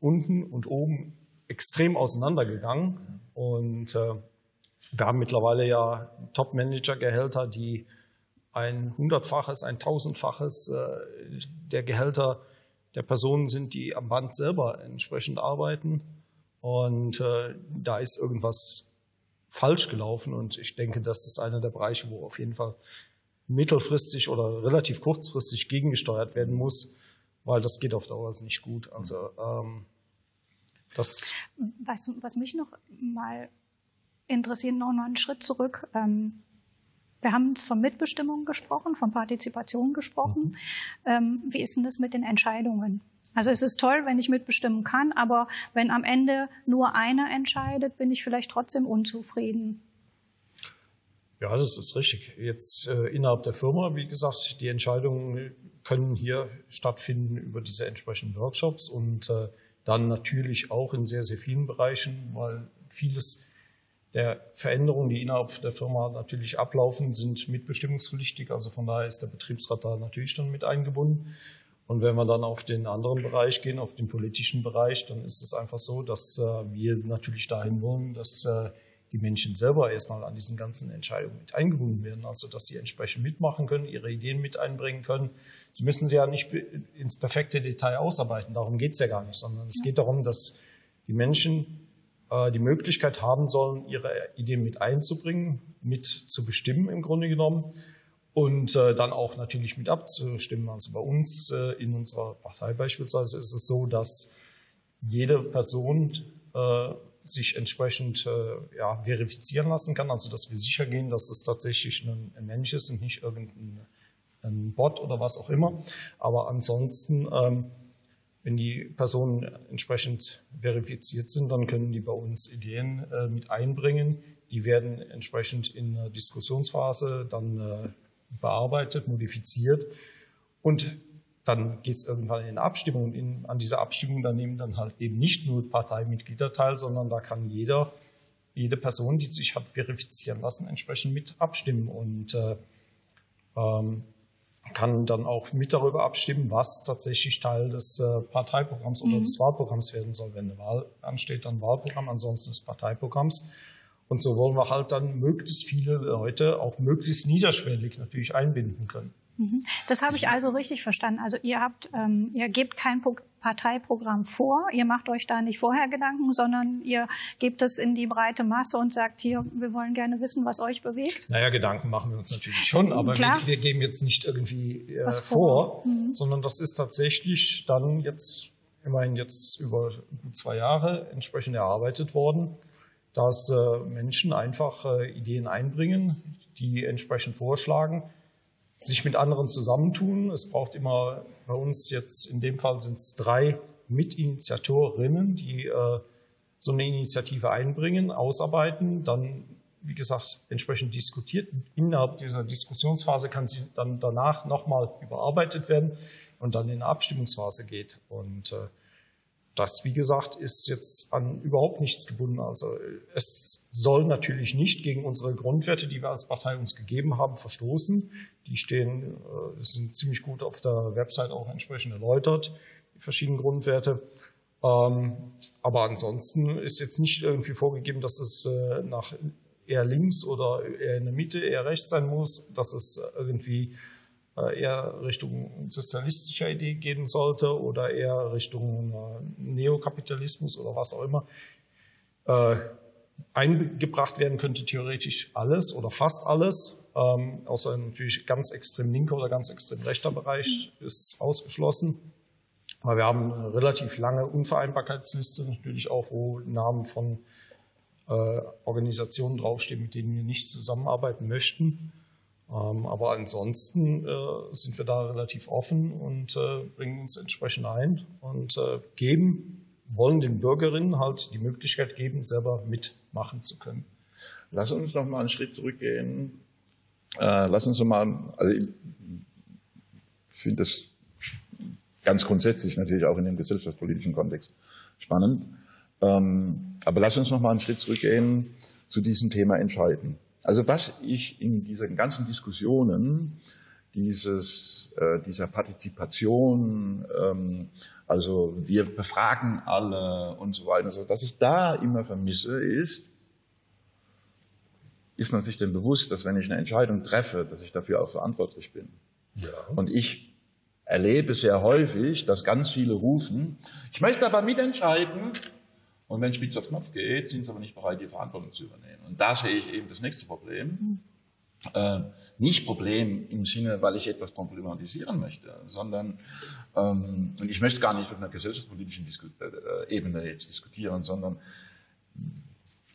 unten und oben extrem auseinandergegangen. Und äh, wir haben mittlerweile ja Top-Manager-Gehälter, die ein hundertfaches, ein tausendfaches äh, der Gehälter der Personen sind, die am Band selber entsprechend arbeiten. Und äh, da ist irgendwas falsch gelaufen. Und ich denke, das ist einer der Bereiche, wo auf jeden Fall mittelfristig oder relativ kurzfristig gegengesteuert werden muss, weil das geht auf Dauer nicht gut. Also ähm, das. Was, was mich noch mal interessiert, noch einen Schritt zurück. Ähm, wir haben jetzt von Mitbestimmung gesprochen, von Partizipation gesprochen. Mhm. Ähm, wie ist denn das mit den Entscheidungen? Also es ist toll, wenn ich mitbestimmen kann, aber wenn am Ende nur einer entscheidet, bin ich vielleicht trotzdem unzufrieden. Ja, das ist richtig. Jetzt äh, innerhalb der Firma, wie gesagt, die Entscheidungen können hier stattfinden über diese entsprechenden Workshops und äh, dann natürlich auch in sehr, sehr vielen Bereichen, weil vieles der Veränderungen, die innerhalb der Firma natürlich ablaufen, sind mitbestimmungspflichtig. Also von daher ist der Betriebsrat da natürlich dann mit eingebunden. Und wenn wir dann auf den anderen Bereich gehen, auf den politischen Bereich, dann ist es einfach so, dass äh, wir natürlich dahin wollen, dass äh, die Menschen selber erstmal an diesen ganzen Entscheidungen mit eingebunden werden, also dass sie entsprechend mitmachen können, ihre Ideen mit einbringen können. Sie müssen sie ja nicht ins perfekte Detail ausarbeiten, darum geht es ja gar nicht, sondern es geht darum, dass die Menschen äh, die Möglichkeit haben sollen, ihre Ideen mit einzubringen, mit zu bestimmen im Grunde genommen und äh, dann auch natürlich mit abzustimmen. Also bei uns äh, in unserer Partei beispielsweise ist es so, dass jede Person äh, sich entsprechend äh, ja, verifizieren lassen kann, also dass wir sicher gehen, dass es tatsächlich ein, ein Mensch ist und nicht irgendein ein Bot oder was auch immer. Aber ansonsten, ähm, wenn die Personen entsprechend verifiziert sind, dann können die bei uns Ideen äh, mit einbringen. Die werden entsprechend in der Diskussionsphase dann äh, bearbeitet, modifiziert und dann geht es irgendwann in Abstimmung. Und in, an dieser Abstimmung dann nehmen dann halt eben nicht nur Parteimitglieder teil, sondern da kann jeder, jede Person, die sich hat verifizieren lassen, entsprechend mit abstimmen und äh, ähm, kann dann auch mit darüber abstimmen, was tatsächlich Teil des äh, Parteiprogramms oder mhm. des Wahlprogramms werden soll. Wenn eine Wahl ansteht, dann Wahlprogramm, ansonsten des Parteiprogramms. Und so wollen wir halt dann möglichst viele Leute auch möglichst niederschwellig natürlich einbinden können. Mhm. Das habe ich also richtig verstanden. Also ihr habt, ähm, ihr gebt kein Parteiprogramm vor, ihr macht euch da nicht vorher Gedanken, sondern ihr gebt es in die breite Masse und sagt hier, wir wollen gerne wissen, was euch bewegt. Naja, Gedanken machen wir uns natürlich schon, aber wir, wir, geben jetzt nicht irgendwie äh, was vor, vor mhm. sondern das ist tatsächlich dann jetzt immerhin jetzt über gut zwei Jahre entsprechend erarbeitet worden, dass äh, Menschen einfach äh, Ideen einbringen, die entsprechend vorschlagen sich mit anderen zusammentun. Es braucht immer bei uns jetzt, in dem Fall sind es drei Mitinitiatorinnen, die äh, so eine Initiative einbringen, ausarbeiten, dann, wie gesagt, entsprechend diskutiert. Innerhalb dieser Diskussionsphase kann sie dann danach nochmal überarbeitet werden und dann in eine Abstimmungsphase geht. Und äh, das, wie gesagt, ist jetzt an überhaupt nichts gebunden. Also es soll natürlich nicht gegen unsere Grundwerte, die wir als Partei uns gegeben haben, verstoßen. Die stehen, äh, sind ziemlich gut auf der Website auch entsprechend erläutert, die verschiedenen Grundwerte. Ähm, aber ansonsten ist jetzt nicht irgendwie vorgegeben, dass es äh, nach eher links oder eher in der Mitte, eher rechts sein muss, dass es irgendwie äh, eher Richtung sozialistischer Idee gehen sollte oder eher Richtung Neokapitalismus oder was auch immer. Eingebracht werden könnte theoretisch alles oder fast alles, ähm, außer natürlich ganz extrem linker oder ganz extrem rechter Bereich ist ausgeschlossen. Aber wir haben eine relativ lange Unvereinbarkeitsliste, natürlich auch, wo Namen von äh, Organisationen draufstehen, mit denen wir nicht zusammenarbeiten möchten. Ähm, aber ansonsten äh, sind wir da relativ offen und äh, bringen uns entsprechend ein und äh, geben, wollen den Bürgerinnen halt die Möglichkeit geben, selber mitmachen zu können. Lass uns noch mal einen Schritt zurückgehen. lass uns noch mal, also ich finde das ganz grundsätzlich natürlich auch in dem gesellschaftspolitischen Kontext spannend. Ähm, aber lass uns noch mal einen Schritt zurückgehen zu diesem Thema entscheiden. Also was ich in diesen ganzen Diskussionen dieses, äh, dieser Partizipation, ähm, also wir befragen alle und so weiter, also was ich da immer vermisse ist, ist man sich denn bewusst, dass wenn ich eine Entscheidung treffe, dass ich dafür auch verantwortlich bin. Ja. Und ich erlebe sehr häufig, dass ganz viele rufen, ich möchte aber mitentscheiden, und wenn spitz auf Knopf geht, sind sie aber nicht bereit, die Verantwortung zu übernehmen. Und da sehe ich eben das nächste Problem. Äh, nicht Problem im Sinne, weil ich etwas problematisieren möchte, sondern, ähm, und ich möchte es gar nicht auf einer gesellschaftspolitischen Disku äh, Ebene jetzt diskutieren, sondern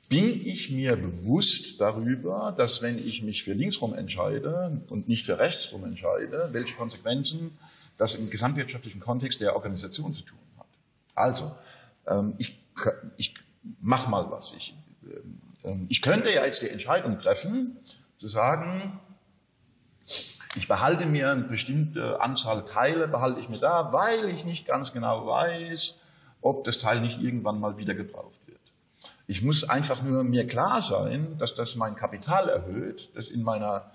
bin ich mir bewusst darüber, dass wenn ich mich für linksrum entscheide und nicht für rechtsrum entscheide, welche Konsequenzen das im gesamtwirtschaftlichen Kontext der Organisation zu tun hat. Also, ähm, ich ich mach mal was. Ich, ähm, ich könnte ja jetzt die Entscheidung treffen, zu sagen, ich behalte mir eine bestimmte Anzahl Teile, behalte ich mir da, weil ich nicht ganz genau weiß, ob das Teil nicht irgendwann mal wieder gebraucht wird. Ich muss einfach nur mir klar sein, dass das mein Kapital erhöht, das in meiner,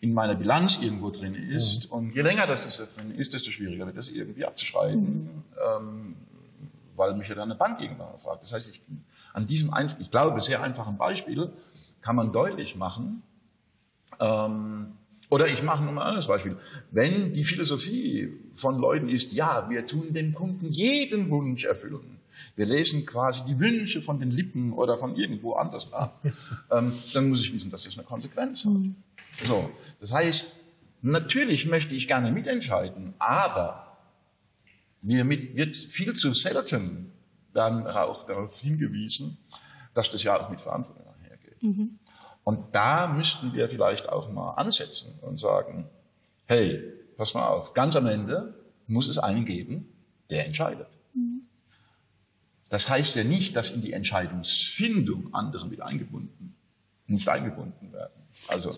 in meiner Bilanz irgendwo drin ist. Mhm. Und je länger das da drin ist, desto schwieriger wird das irgendwie abzuschreiben. Mhm. Ähm, weil mich ja dann eine Bank irgendwann fragt. Das heißt, ich, an diesem, ich glaube, sehr einfachen Beispiel kann man deutlich machen, ähm, oder ich mache nochmal ein anderes Beispiel. Wenn die Philosophie von Leuten ist, ja, wir tun dem Kunden jeden Wunsch erfüllen, wir lesen quasi die Wünsche von den Lippen oder von irgendwo anders ab, ähm, dann muss ich wissen, dass das eine Konsequenz hat. Mhm. So, das heißt, natürlich möchte ich gerne mitentscheiden, aber mir wird viel zu selten dann auch darauf hingewiesen, dass das ja auch mit Verantwortung einhergeht. Mhm. Und da müssten wir vielleicht auch mal ansetzen und sagen, hey, pass mal auf, ganz am Ende muss es einen geben, der entscheidet. Das heißt ja nicht, dass in die Entscheidungsfindung andere mit eingebunden, nicht eingebunden werden. Also,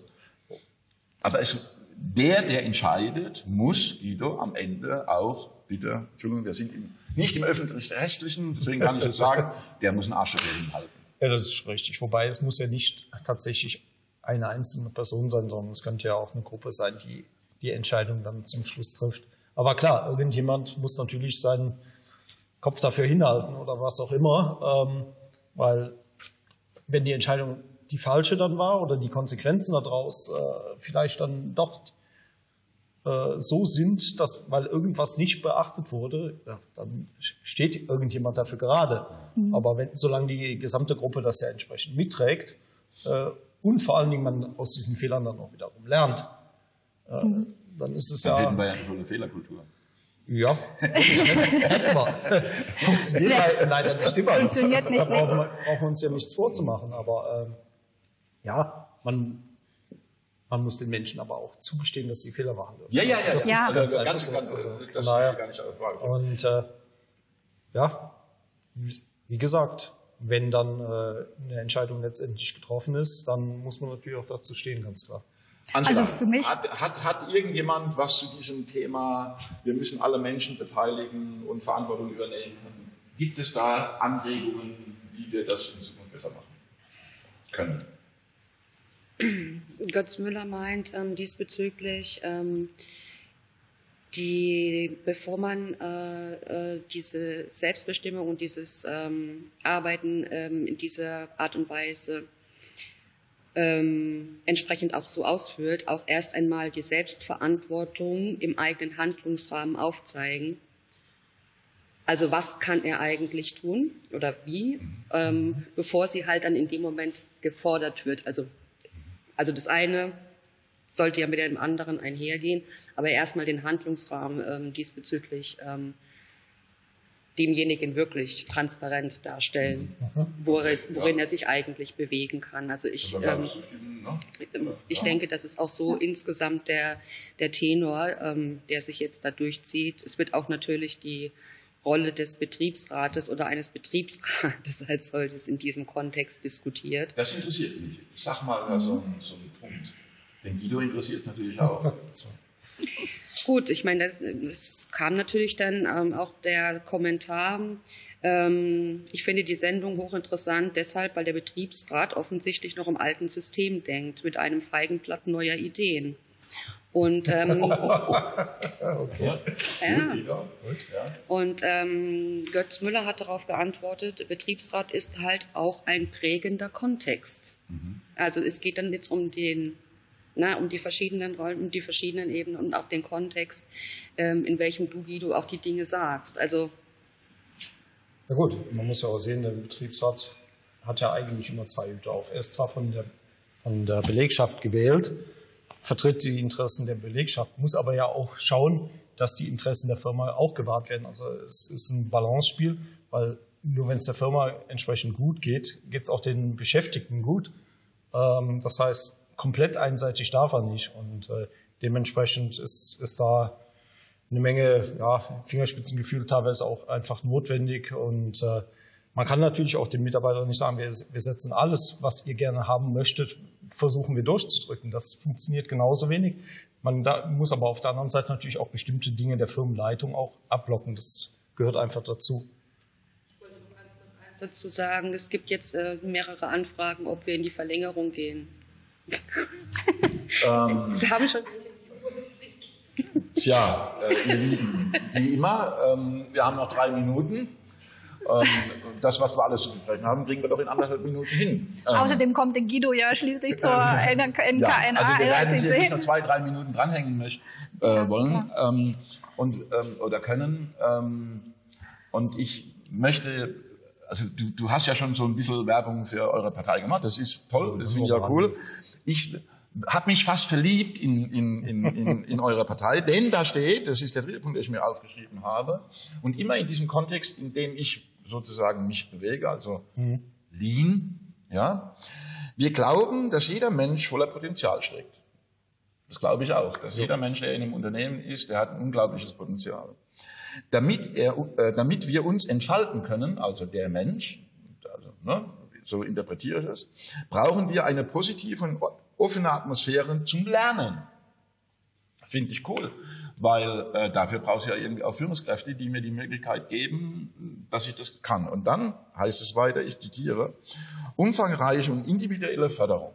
aber es, der, der entscheidet, muss, Guido, am Ende auch bitte, Entschuldigung, wir sind im, nicht im öffentlich-rechtlichen, deswegen kann ich das sagen, der muss einen Arsch dafür hinhalten. Ja, das ist richtig. Wobei es muss ja nicht tatsächlich eine einzelne Person sein, sondern es könnte ja auch eine Gruppe sein, die die Entscheidung dann zum Schluss trifft. Aber klar, irgendjemand muss natürlich seinen Kopf dafür hinhalten oder was auch immer, ähm, weil wenn die Entscheidung die falsche dann war oder die Konsequenzen daraus äh, vielleicht dann doch so sind, dass, weil irgendwas nicht beachtet wurde, ja, dann steht irgendjemand dafür gerade. Mhm. Aber wenn, solange die gesamte Gruppe das ja entsprechend mitträgt äh, und vor allen Dingen man aus diesen Fehlern dann auch wiederum lernt, äh, mhm. dann ist es dann ja. Reden wir ja schon eine Fehlerkultur. Ja. Funktioniert leider nicht immer. Funktioniert nicht. Da brauchen wir, brauchen wir uns ja nichts vorzumachen. Aber ähm, ja, man man muss den Menschen aber auch zugestehen, dass sie Fehler machen dürfen. Ja, ja, ja. Das ja. ist ganz, ganz, so. ganz, also, das daher, gar nicht Frage. Und äh, ja, wie gesagt, wenn dann äh, eine Entscheidung letztendlich getroffen ist, dann muss man natürlich auch dazu stehen, ganz klar. Angela, also für mich hat, hat, hat irgendjemand was zu diesem Thema, wir müssen alle Menschen beteiligen und Verantwortung übernehmen, Gibt es da Anregungen, wie wir das in Zukunft besser machen können? Götz Müller meint ähm, diesbezüglich, ähm, die, bevor man äh, äh, diese Selbstbestimmung und dieses ähm, Arbeiten ähm, in dieser Art und Weise ähm, entsprechend auch so ausführt, auch erst einmal die Selbstverantwortung im eigenen Handlungsrahmen aufzeigen. Also was kann er eigentlich tun oder wie, ähm, bevor sie halt dann in dem Moment gefordert wird. Also, also das eine sollte ja mit dem anderen einhergehen, aber erstmal den Handlungsrahmen ähm, diesbezüglich ähm, demjenigen wirklich transparent darstellen, mhm. worin er sich eigentlich bewegen kann. Also ich, ähm, ne? ich denke, das ist auch so insgesamt der, der Tenor, ähm, der sich jetzt da durchzieht. Es wird auch natürlich die Rolle des Betriebsrates oder eines Betriebsrates als solches in diesem Kontext diskutiert. Das interessiert mich. Sag mal so, so einen Punkt. Den Guido interessiert natürlich auch. Gut, ich meine, es kam natürlich dann ähm, auch der Kommentar. Ähm, ich finde die Sendung hochinteressant, deshalb, weil der Betriebsrat offensichtlich noch im alten System denkt, mit einem Feigenblatt neuer Ideen. Und, ähm, okay. ja. Und ähm, Götz Müller hat darauf geantwortet, Betriebsrat ist halt auch ein prägender Kontext. Mhm. Also es geht dann jetzt um den na, um die verschiedenen Rollen, um die verschiedenen Ebenen und auch den Kontext, ähm, in welchem du, Guido, auch die Dinge sagst. Also ja gut, man muss ja auch sehen, der Betriebsrat hat ja eigentlich immer zwei Hüte auf. Er ist zwar von der, von der Belegschaft gewählt, vertritt die Interessen der Belegschaft, muss aber ja auch schauen, dass die Interessen der Firma auch gewahrt werden. Also es ist ein Balancespiel, weil nur wenn es der Firma entsprechend gut geht, geht es auch den Beschäftigten gut. Ähm, das heißt, komplett einseitig darf er nicht. Und äh, dementsprechend ist, ist da eine Menge ja, Fingerspitzengefühl teilweise auch einfach notwendig. Und äh, man kann natürlich auch den Mitarbeitern nicht sagen, wir, wir setzen alles, was ihr gerne haben möchtet, versuchen wir durchzudrücken. Das funktioniert genauso wenig. Man da, muss aber auf der anderen Seite natürlich auch bestimmte Dinge der Firmenleitung auch abblocken. Das gehört einfach dazu. Ich wollte noch ganz kurz eins dazu sagen. Es gibt jetzt äh, mehrere Anfragen, ob wir in die Verlängerung gehen ähm, Sie haben schon. Tja, äh, ihr Lieben, wie immer, ähm, wir haben noch drei Minuten. Ähm, das, was wir alles zu besprechen haben, kriegen wir doch in anderthalb Minuten hin. Ähm, Außerdem kommt der Guido ja schließlich zur äh, NKNA. Ja, also wir werden Sie nicht nur zwei, drei Minuten dranhängen möchten, äh, wollen ähm, und, ähm, oder können. Ähm, und ich möchte also du, du hast ja schon so ein bisschen Werbung für eure Partei gemacht. Das ist toll, das finde ich ja cool. Ich habe mich fast verliebt in, in, in, in, in eure Partei, denn da steht, das ist der dritte Punkt, den ich mir aufgeschrieben habe, und immer in diesem Kontext, in dem ich sozusagen mich bewege, also mhm. Lean, ja. Wir glauben, dass jeder Mensch voller Potenzial steckt. Das glaube ich auch, dass jeder Mensch, der in einem Unternehmen ist, der hat ein unglaubliches Potenzial. Damit, er, äh, damit wir uns entfalten können, also der Mensch, also, ne, so interpretiere ich es, brauchen wir eine positive und offene Atmosphäre zum Lernen. Finde ich cool, weil äh, dafür brauchst du ja irgendwie auch Führungskräfte, die mir die Möglichkeit geben, dass ich das kann. Und dann heißt es weiter, ich zitiere, umfangreiche und individuelle Förderung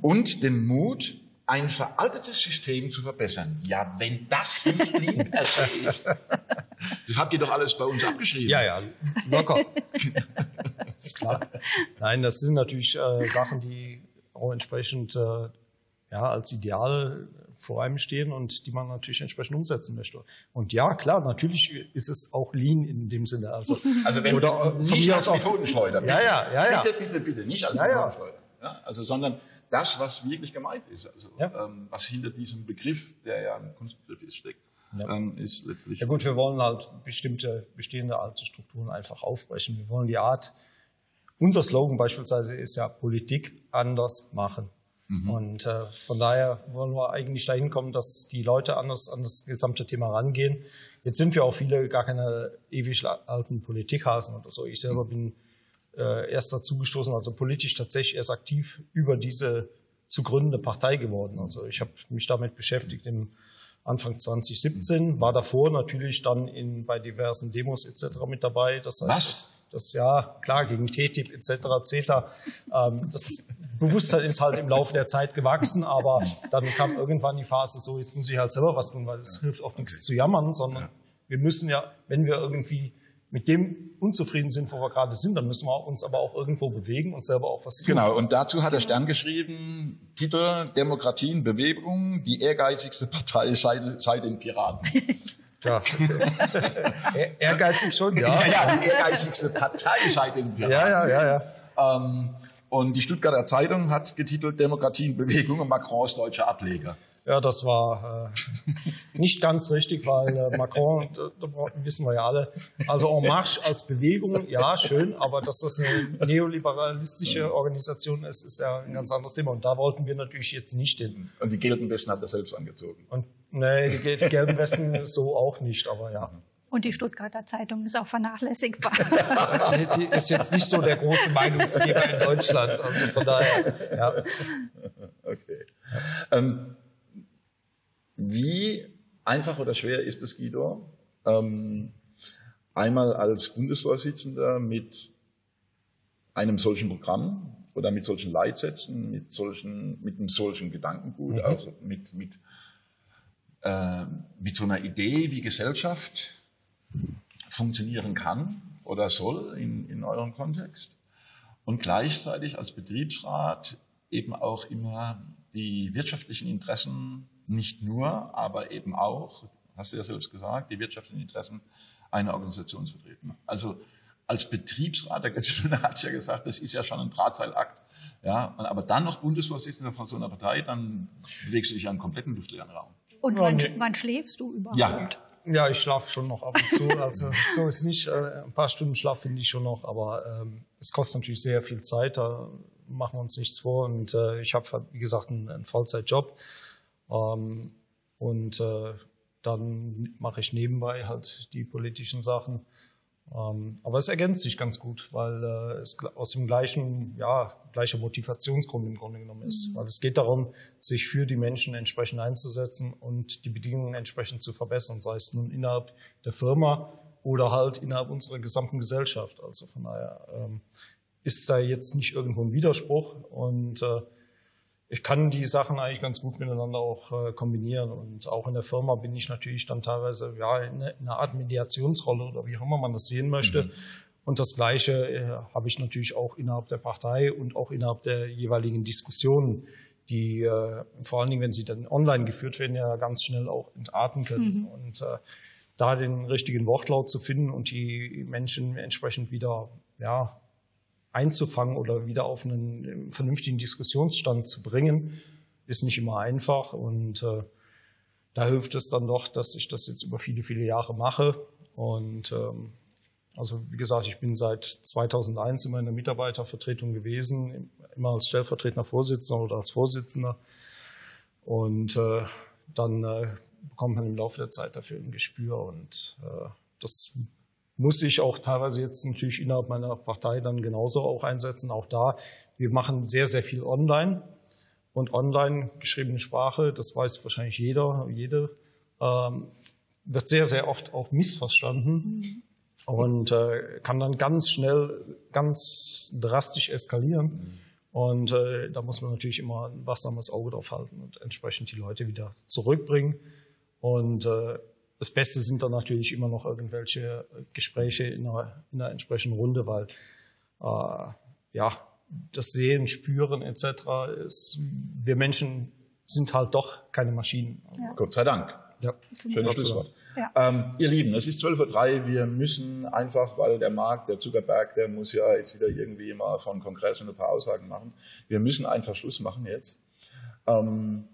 und den Mut, ein veraltetes System zu verbessern. Ja, wenn das nicht Lean ist. Das habt ihr doch alles bei uns abgeschrieben. Ja, ja, locker. ist klar. Nein, das sind natürlich äh, Sachen, die auch entsprechend äh, ja, als Ideal vor einem stehen und die man natürlich entsprechend umsetzen möchte. Und ja, klar, natürlich ist es auch Lean in dem Sinne. Also, also wenn oder von nicht als Methodenschleuder. Ja, ja, ja, ja. Bitte, bitte, bitte, nicht als ja, Methodenschleuder. Ja, also, sondern das, was wirklich gemeint ist, also ja. ähm, was hinter diesem Begriff, der ja ein Kunstbegriff ist, steckt, ja. ähm, ist letztlich. Ja gut, wir wollen halt bestimmte bestehende alte Strukturen einfach aufbrechen. Wir wollen die Art, unser Slogan beispielsweise ist ja Politik anders machen. Mhm. Und äh, von daher wollen wir eigentlich dahin kommen, dass die Leute anders an das gesamte Thema rangehen. Jetzt sind wir auch viele gar keine ewig alten Politikhasen oder so. Ich selber mhm. bin äh, erst dazu gestoßen, also politisch tatsächlich erst aktiv über diese zu gründende Partei geworden. Also ich habe mich damit beschäftigt im Anfang 2017, war davor natürlich dann in, bei diversen Demos etc. mit dabei. Das heißt, Was? Das, das ja klar gegen TTIP etc. CETA. Ähm, das Bewusstsein ist halt im Laufe der Zeit gewachsen, aber dann kam irgendwann die Phase so, jetzt muss ich halt selber was tun, weil es hilft auch nichts zu jammern, sondern wir müssen ja, wenn wir irgendwie mit dem unzufrieden sind, wo wir gerade sind, dann müssen wir uns aber auch irgendwo bewegen und selber auch was tun. Genau, und dazu hat der Stern geschrieben, Titel Demokratie in Bewegung, die ehrgeizigste Partei seit, seit den Piraten. Ja. Ehr- Ehrgeizig schon, ja. Ja, ja, die ehrgeizigste Partei seit den Piraten. Ja, ja, ja, ja. Ähm, und die Stuttgarter Zeitung hat getitelt Demokratie in Bewegung und Macrons deutscher Ableger. Ja, das war äh, nicht ganz richtig, weil äh, Macron, da, da wissen wir ja alle, also En Marche als Bewegung, ja, schön, aber dass das eine neoliberalistische Organisation ist, ist ja ein ganz anderes Thema. Und da wollten wir natürlich jetzt nicht hin. Und die gelben Westen hat er selbst angezogen. Und nee, die, die gelben Westen so auch nicht, aber ja. Und die Stuttgarter Zeitung ist auch vernachlässigbar. Die, die ist jetzt nicht so der große Meinungsgeber in Deutschland. Also von daher, ja. Okay. Ähm, wie einfach oder schwer ist es, Guido, ähm, einmal als Bundesvorsitzender mit einem solchen Programm oder mit solchen Leitsätzen, mit solchen, mit einem solchen Gedankengut, Mhm. also mit, mit, äh, mit so einer Idee, wie Gesellschaft funktionieren kann oder soll in, in eurem Kontext und gleichzeitig als Betriebsrat eben auch immer die wirtschaftlichen Interessen nicht nur, aber eben auch, hast du ja selbst gesagt, die wirtschaftlichen Interessen einer Organisation zu vertreten. Also als Betriebsrat, der Götze hat es ja gesagt, das ist ja schon ein Drahtseilakt. Ja, aber dann noch Bundesvorsitzender von so einer Partei, dann bewegst du dich ja im kompletten luftleeren Raum. Und wann, wann schläfst du überhaupt? Ja. Ja, ich schlafe schon noch ab und zu. Also so ist nicht. Äh, ein paar Stunden Schlaf finde ich schon noch, aber ähm, es kostet natürlich sehr viel Zeit. Da machen wir uns nichts vor. Und äh, ich habe, wie gesagt, einen, einen Vollzeitjob. Ähm, und äh, dann mache ich nebenbei halt die politischen Sachen. Ähm, aber es ergänzt sich ganz gut, weil äh, es aus dem gleichen, ja, gleicher Motivationsgrund im Grunde genommen ist. Weil es geht darum, sich für die Menschen entsprechend einzusetzen und die Bedingungen entsprechend zu verbessern, sei es nun innerhalb der Firma oder halt innerhalb unserer gesamten Gesellschaft. Also von daher ähm, ist da jetzt nicht irgendwo ein Widerspruch und äh, ich kann die Sachen eigentlich ganz gut miteinander auch äh, kombinieren. Und auch in der Firma bin ich natürlich dann teilweise ja, in, eine- in einer Art Mediationsrolle oder wie auch immer man das sehen möchte. Und das Gleiche äh, habe ich natürlich auch innerhalb der Partei und auch innerhalb der jeweiligen Diskussionen, die äh, vor allen Dingen, wenn sie dann online geführt werden, ja ganz schnell auch entarten können. Und äh, da den richtigen Wortlaut zu finden und die Menschen entsprechend wieder ja, einzufangen oder wieder auf einen äh, vernünftigen Diskussionsstand zu bringen, ist nicht immer einfach. Und äh, da hilft es dann doch, dass ich das jetzt über viele, viele Jahre mache. Und ähm, also wie gesagt, ich bin seit 2001 immer in der Mitarbeitervertretung gewesen, immer als stellvertretender Vorsitzender oder als Vorsitzender. Und äh, dann äh, bekommt man im Laufe der Zeit dafür ein Gespür. Und äh, das muss ich auch teilweise jetzt natürlich innerhalb meiner Partei dann genauso auch einsetzen. Auch da, wir machen sehr, sehr viel online. Und online geschriebene Sprache, das weiß wahrscheinlich jeder, jede, ähm, wird sehr, sehr oft auch missverstanden und äh, kann dann ganz schnell, ganz drastisch eskalieren. Und äh, da muss man natürlich immer ein wachsames Auge drauf halten und entsprechend die Leute wieder zurückbringen. Und äh, das Beste sind dann natürlich immer noch irgendwelche Gespräche in einer, in einer entsprechenden Runde, weil äh, ja, das Sehen, Spüren etc. Ist, wir Menschen sind halt doch keine Maschinen. Ja. Gott sei Dank. Ja. Schönes Schlusswort. Ja. Ähm, ihr Lieben, es ist 12.03 Uhr. Wir müssen einfach, weil der Markt, der Zuckerberg, der muss ja jetzt wieder irgendwie mal von Kongress und ein paar Aussagen machen. Wir müssen einfach Schluss machen jetzt. Ähm,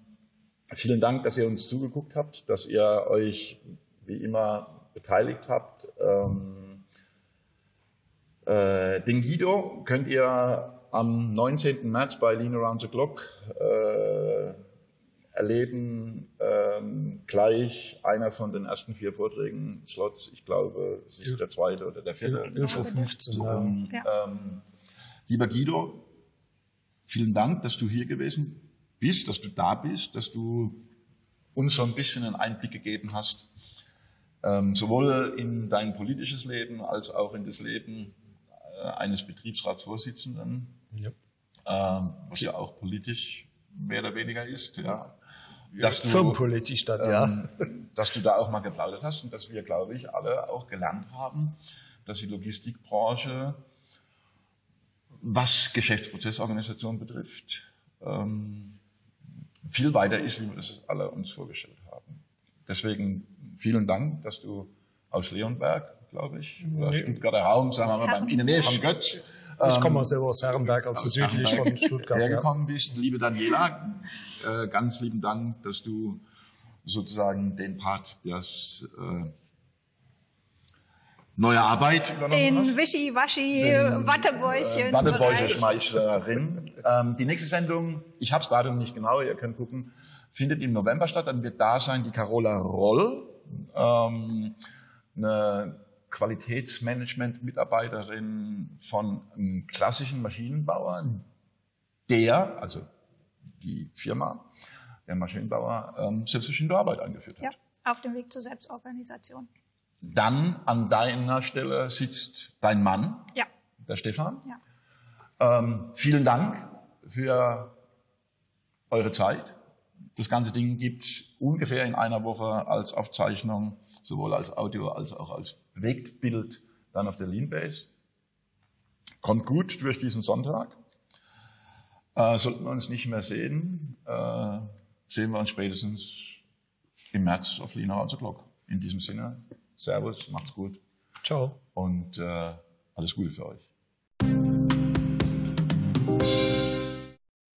vielen Dank, dass ihr uns zugeguckt habt, dass ihr euch wie immer beteiligt habt. Ähm, äh, den Guido könnt ihr am 19. März bei Lean Around the Clock äh, erleben ähm, gleich einer von den ersten vier Vorträgen, Slots, ich glaube, es ist der zweite oder der vierte. 11.15 Uhr. Ähm, Ja. ähm, lieber Guido, vielen Dank, dass du hier gewesen bist, dass du da bist, dass du uns so ein bisschen einen Einblick gegeben hast, ähm, sowohl in dein politisches Leben als auch in das Leben äh, eines Betriebsratsvorsitzenden, Ja. ähm, was ja auch politisch mehr oder weniger ist, ja. Dass du, Firmenpolitisch dann, ja. ähm, dass du da auch mal geplaudert hast und dass wir, glaube ich, alle auch gelernt haben, dass die Logistikbranche, was Geschäftsprozessorganisation betrifft, ähm, viel weiter ist, wie wir das alle uns vorgestellt haben. Deswegen vielen Dank, dass du aus Leonberg, glaube ich, oder Nee. Stuttgarter Raum, sagen wir mal, beim, in der Nähe von Götz, Ich komme selber aus Herrenberg, also aus südlich von Stuttgart. Ja. hergekommen bist. Liebe Daniela, äh, ganz lieben Dank, dass du sozusagen den Part des äh, neue Arbeit Den. Wischi-Waschi, Wattebäuschen. Wattebäucherschmeißerin. ähm, die nächste Sendung, ich habe das Datum nicht genau, ihr könnt gucken, findet im November statt. Dann wird da sein die Carola Roll, ähm, eine Qualitätsmanagement-Mitarbeiterin von einem klassischen Maschinenbauer, der, also die Firma, der Maschinenbauer, ähm, selbstbestimmte Arbeit eingeführt hat. Ja, auf dem Weg zur Selbstorganisation. Dann an deiner Stelle sitzt dein Mann, Ja, der Stefan. ja. Ähm, vielen Dank für eure Zeit. Das ganze Ding gibt ungefähr in einer Woche als Aufzeichnung, sowohl als Audio als auch als Bewegtbild, dann auf der Leanbase. Kommt gut durch diesen Sonntag. Äh, sollten wir uns nicht mehr sehen, äh, sehen wir uns spätestens im März auf Lean Around the Clock. In diesem Sinne, Servus, macht's gut Ciao. und äh, alles Gute für euch.